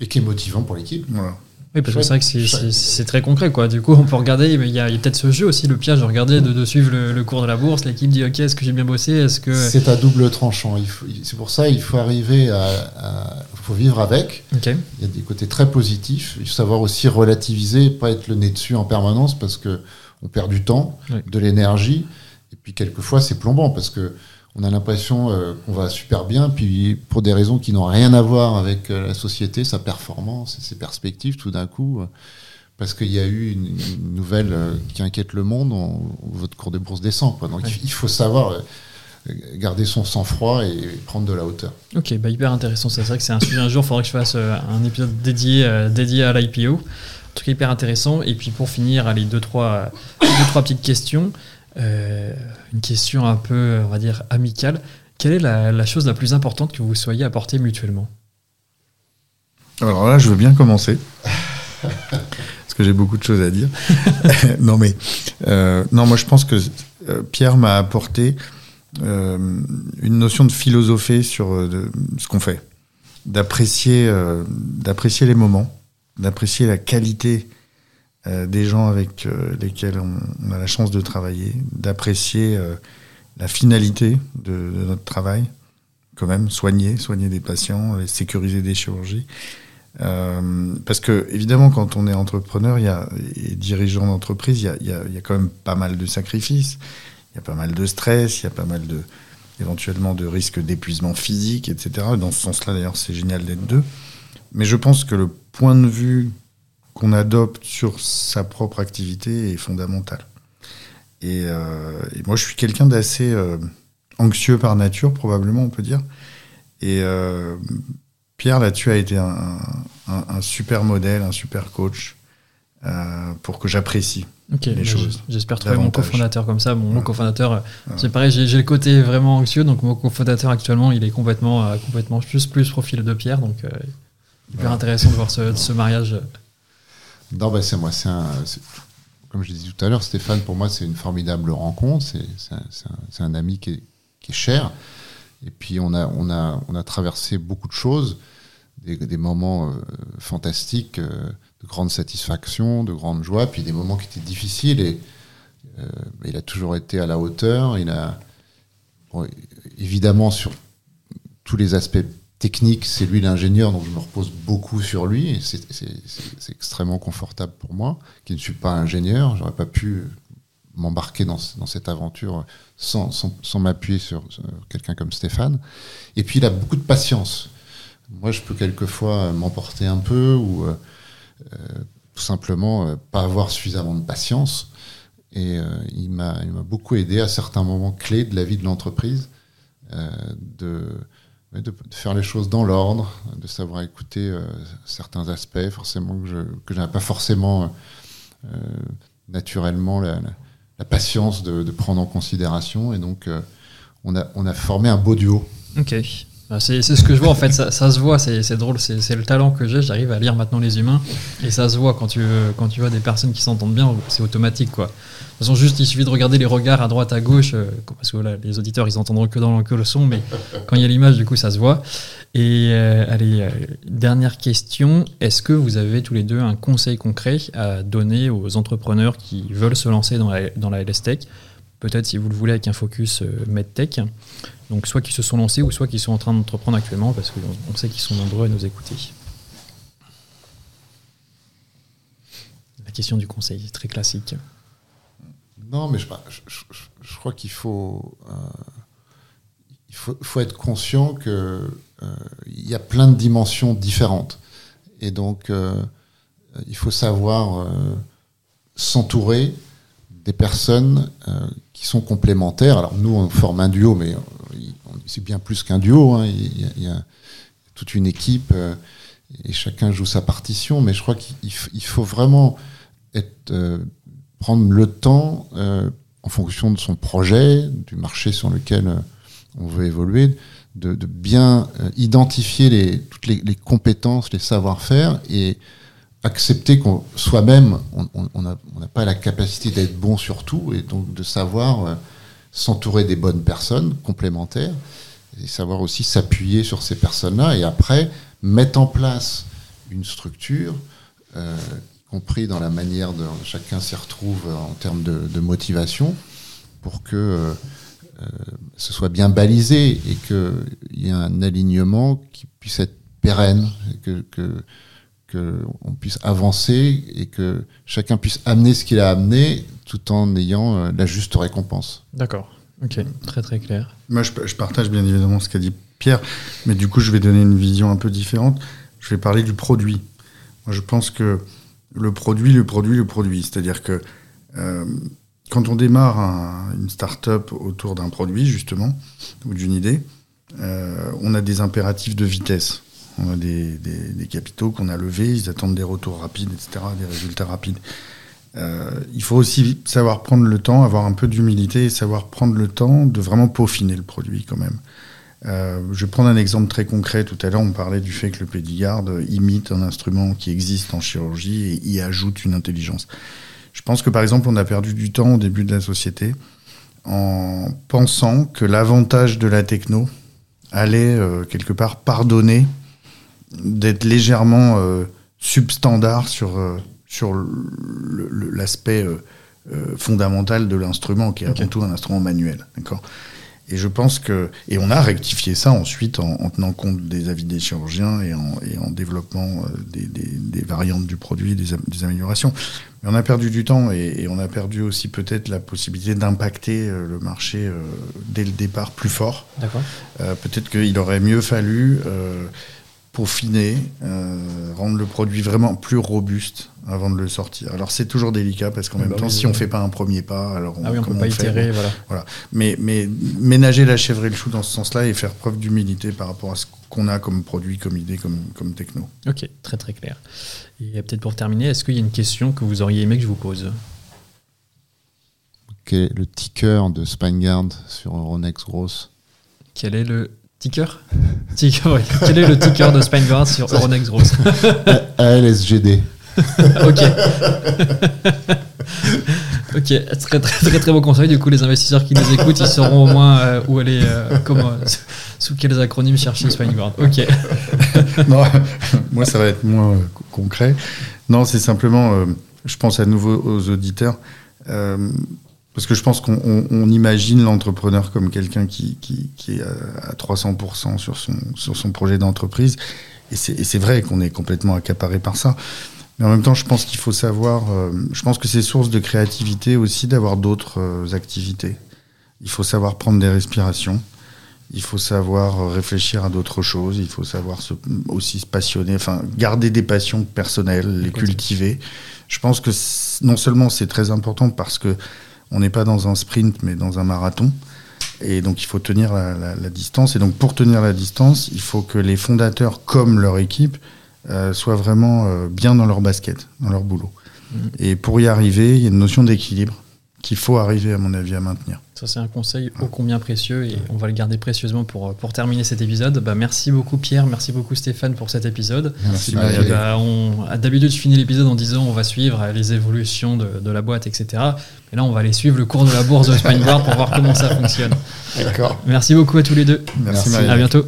S2: Et qui est motivant pour l'équipe.
S3: Voilà.
S1: Oui, parce que c'est vrai que c'est- très concret, quoi. Du coup, on peut regarder, mais il y a, peut-être ce jeu aussi, le piège de regarder, de, de suivre le, le cours de la bourse. L'équipe dit, ok, est-ce que j'ai bien bossé? Est-ce que.
S2: C'est à double tranchant. C'est pour ça il faut arriver à, à- il faut vivre avec. Il y a des côtés très positifs. Il faut savoir aussi relativiser, pas être le nez dessus en permanence parce que on perd du temps,
S1: Oui.
S2: de l'énergie, et puis quelquefois c'est plombant parce que on a l'impression euh, qu'on va super bien, puis pour des raisons qui n'ont rien à voir avec euh, la société, sa performance, et ses perspectives, tout d'un coup, euh, parce qu'il y a eu une, une nouvelle qui inquiète le monde, on- votre cours de bourse descend. Quoi. Donc
S1: Ouais.
S2: il faut savoir garder son sang-froid et prendre de la hauteur.
S1: Ok, bah hyper intéressant. C'est vrai que c'est un sujet. Un jour, il faudrait que je fasse un épisode dédié, dédié à l'IPO. En tout cas, hyper intéressant. Et puis pour finir, allez, deux, trois, deux, trois petites questions. Euh, une question un peu, on va dire, amicale. Quelle est la, chose la plus importante que vous soyez apportée mutuellement?
S3: Alors là, je veux bien commencer. parce que j'ai beaucoup de choses à dire. non, mais. euh, non, moi, je pense que euh, Pierre m'a apporté euh, une notion de philosophie sur ce qu'on fait. D'apprécier d'apprécier les moments, d'apprécier la qualité euh, des gens avec euh, lesquels on, a la chance de travailler, d'apprécier euh, la finalité de, notre travail, quand même, soigner, soigner des patients, sécuriser des chirurgies. Parce que, évidemment, quand on est entrepreneur y a, et dirigeant d'entreprise, il y a, y a quand même pas mal de sacrifices, il y a pas mal de stress, il y a pas mal de, éventuellement de risques d'épuisement physique, etc. Dans ce sens-là, d'ailleurs, c'est génial d'être deux. Mais je pense que le point de vue qu'on adopte sur sa propre activité est fondamental. Et, euh, et moi, je suis quelqu'un d'assez euh, anxieux par nature, probablement, on peut dire. Et euh, Pierre, là-dessus, a été un, un- un super modèle, un super coach pour que j'apprécie. Les
S1: bah,
S3: choses.
S1: J'espère trouver mon cofondateur comme ça. Mon, cofondateur,
S3: Ouais.
S1: c'est pareil, j'ai le côté vraiment anxieux, donc mon cofondateur actuellement, il est complètement, complètement plus, plus profil de Pierre, donc hyper
S3: Ouais.
S1: intéressant de voir ce, ce mariage.
S2: Non, c'est moi. C'est un, comme je disais tout à l'heure, Stéphane, pour moi, c'est une formidable rencontre. C'est, un, un- ami qui est, qui est cher. Et puis, on a, on, a, on a traversé beaucoup de choses, des, moments euh, fantastiques, euh, de grande satisfaction, de grande joie, puis des moments qui étaient difficiles. Et euh, il a toujours été à la hauteur. Il a, évidemment, sur tous les aspects techniques, c'est lui l'ingénieur, donc je me repose beaucoup sur lui. C'est, extrêmement confortable pour moi, qui ne suis pas ingénieur. J'aurais pas pu m'embarquer dans, cette aventure sans, m'appuyer sur, quelqu'un comme Stéphane. Et puis il a beaucoup de patience. Moi, je peux quelquefois m'emporter un peu ou euh, tout simplement pas avoir suffisamment de patience. Et il m'a beaucoup aidé à certains moments clés de la vie de l'entreprise de de, faire les choses dans l'ordre, de savoir écouter euh, certains aspects, forcément que je que n'avais pas forcément euh, naturellement la, patience de, prendre en considération. Et donc, euh, on, a, on a formé un beau duo.
S1: Ok. Bah, c'est ce que je vois en fait, ça, se voit, c'est drôle, c'est le talent que j'ai, j'arrive à lire maintenant les humains et ça se voit quand tu, quand tu vois des personnes qui s'entendent bien, c'est automatique quoi façon, juste, il suffit de regarder les regards à droite, à gauche, euh, parce que les auditeurs, ils entendront que dans que le son, mais quand il y a l'image, du coup, ça se voit. Et euh, allez, euh, dernière question. Est-ce que vous avez tous les deux un conseil concret à donner aux entrepreneurs qui veulent se lancer dans la, dans la LS Tech? Peut-être, si vous le voulez, avec un focus MedTech. Donc, soit qui se sont lancés ou soit qui sont en train d'entreprendre actuellement, parce qu'on sait qu'ils sont nombreux à nous écouter. La question du conseil, très classique.
S2: Non, mais je, je, crois qu'il faut, euh, faut, faut, être conscient qu'il euh, y a plein de dimensions différentes. Et donc, euh, il faut savoir s'entourer des personnes qui sont complémentaires. Alors, nous, on forme un duo, mais c'est bien plus qu'un duo. Hein. Il, y a, toute une équipe et chacun joue sa partition. Mais je crois qu'il faut vraiment être prendre le temps, euh, en fonction de son projet, du marché sur lequel euh, on veut évoluer, de, bien euh, identifier les, toutes les, compétences, les savoir-faire et accepter qu'on soi-même, on n'a pas la capacité d'être bon sur tout et donc de savoir s'entourer des bonnes personnes complémentaires et savoir aussi s'appuyer sur ces personnes-là et après mettre en place une structure compris dans la manière dont chacun s'y retrouve en termes de, motivation, pour que euh, euh, ce soit bien balisé et qu'il y ait un alignement qui puisse être pérenne, que, on puisse avancer et que chacun puisse amener ce qu'il a amené tout en ayant euh, la juste récompense.
S1: D'accord. Ok, très très clair.
S3: Moi, je, je partage bien évidemment ce qu'a dit Pierre, mais du coup, je vais donner une vision un peu différente. Je vais parler du produit. Moi, je pense que le produit, le produit, le produit. C'est-à-dire que euh, quand on démarre une start-up autour d'un produit, justement, ou d'une idée, euh, on a des impératifs de vitesse. On a des, capitaux qu'on a levés, ils attendent des retours rapides, etc., des résultats rapides. Euh, il faut aussi savoir prendre le temps, avoir un peu d'humilité et savoir prendre le temps de vraiment peaufiner le produit quand même. Euh, je vais prendre un exemple très concret. Tout à l'heure, on parlait du fait que le Pédigarde imite un instrument qui existe en chirurgie et y ajoute une intelligence. Je pense que par exemple, on a perdu du temps au début de la société en pensant que l'avantage de la techno allait euh, quelque part pardonner d'être légèrement euh, substandard sur, sur l'aspect fondamental de l'instrument, qui est avant tout un instrument manuel. D'accord? Et je pense que. Et on a rectifié ça ensuite en, tenant compte des avis des chirurgiens et en, et en développant euh, des, des, des, variantes du produit, des, des, améliorations. Mais on a perdu du temps et, et on a perdu aussi peut-être la possibilité d'impacter euh, le marché euh, dès le départ plus fort.
S1: D'accord.
S3: peut-être qu'il aurait mieux fallu peaufiner, euh, rendre le produit vraiment plus robuste avant de le sortir. Alors c'est toujours délicat parce qu'en ah même bah temps, si on ne fait pas un premier pas, alors
S1: on, ah peut pas itérer, voilà.
S3: voilà. Mais, mais ménager la chèvre et le chou dans ce sens-là et faire preuve d'humilité par rapport à ce qu'on a comme produit, comme idée, comme, comme techno.
S1: Ok, très très clair. Et peut-être pour terminer, est-ce qu'il y a une question que vous auriez aimé que je vous pose?
S2: Quel est le ticker de Spineguard sur Euronext Gross
S1: Quel est le Ticker, ticker Quel est le ticker de Spineguard sur Euronext Gross
S2: ALSGD.
S1: ok. ok, très, très très très bon conseil. Du coup, les investisseurs qui nous écoutent, ils sauront au moins euh, où aller, euh, comment, sous quels acronymes chercher Spineguard. Ok.
S3: non, moi, ça va être moins euh, concret. Non, c'est simplement, je pense à nouveau aux auditeurs. Parce que je pense qu'on imagine l'entrepreneur comme quelqu'un qui, qui, qui, est à 300% sur son, sur son projet d'entreprise. Et c'est vrai qu'on est complètement accaparé par ça. Mais en même temps, je pense qu'il faut savoir, euh, je pense que c'est source de créativité aussi d'avoir d'autres euh, activités. Il faut savoir prendre des respirations. Il faut savoir réfléchir à d'autres choses. Il faut savoir se, aussi se passionner, enfin, garder des passions personnelles, les cultiver. Je pense que non seulement c'est très important parce que on n'est pas dans un sprint, mais dans un marathon. Et donc, il faut tenir la, la, la, distance. Et donc, pour tenir la distance, il faut que les fondateurs, comme leur équipe, euh, soient vraiment euh, bien dans leur basket, dans leur boulot. Mmh. Et pour y arriver, il y a une notion d'équilibre qu'il faut arriver, à mon avis, à maintenir.
S1: Ça, c'est un conseil ô combien précieux et on va le garder précieusement pour, pour terminer cet épisode. Bah, merci beaucoup, Pierre. Merci beaucoup, Stéphane, pour cet épisode.
S3: Merci,
S1: bah, D'habitude, je finis l'épisode en disant on va suivre les évolutions de, de, la boîte, etc. Mais là, on va aller suivre le cours de la bourse de Spineboard pour voir comment ça fonctionne.
S3: D'accord.
S1: Merci beaucoup à tous les deux.
S3: Merci,
S1: À bientôt.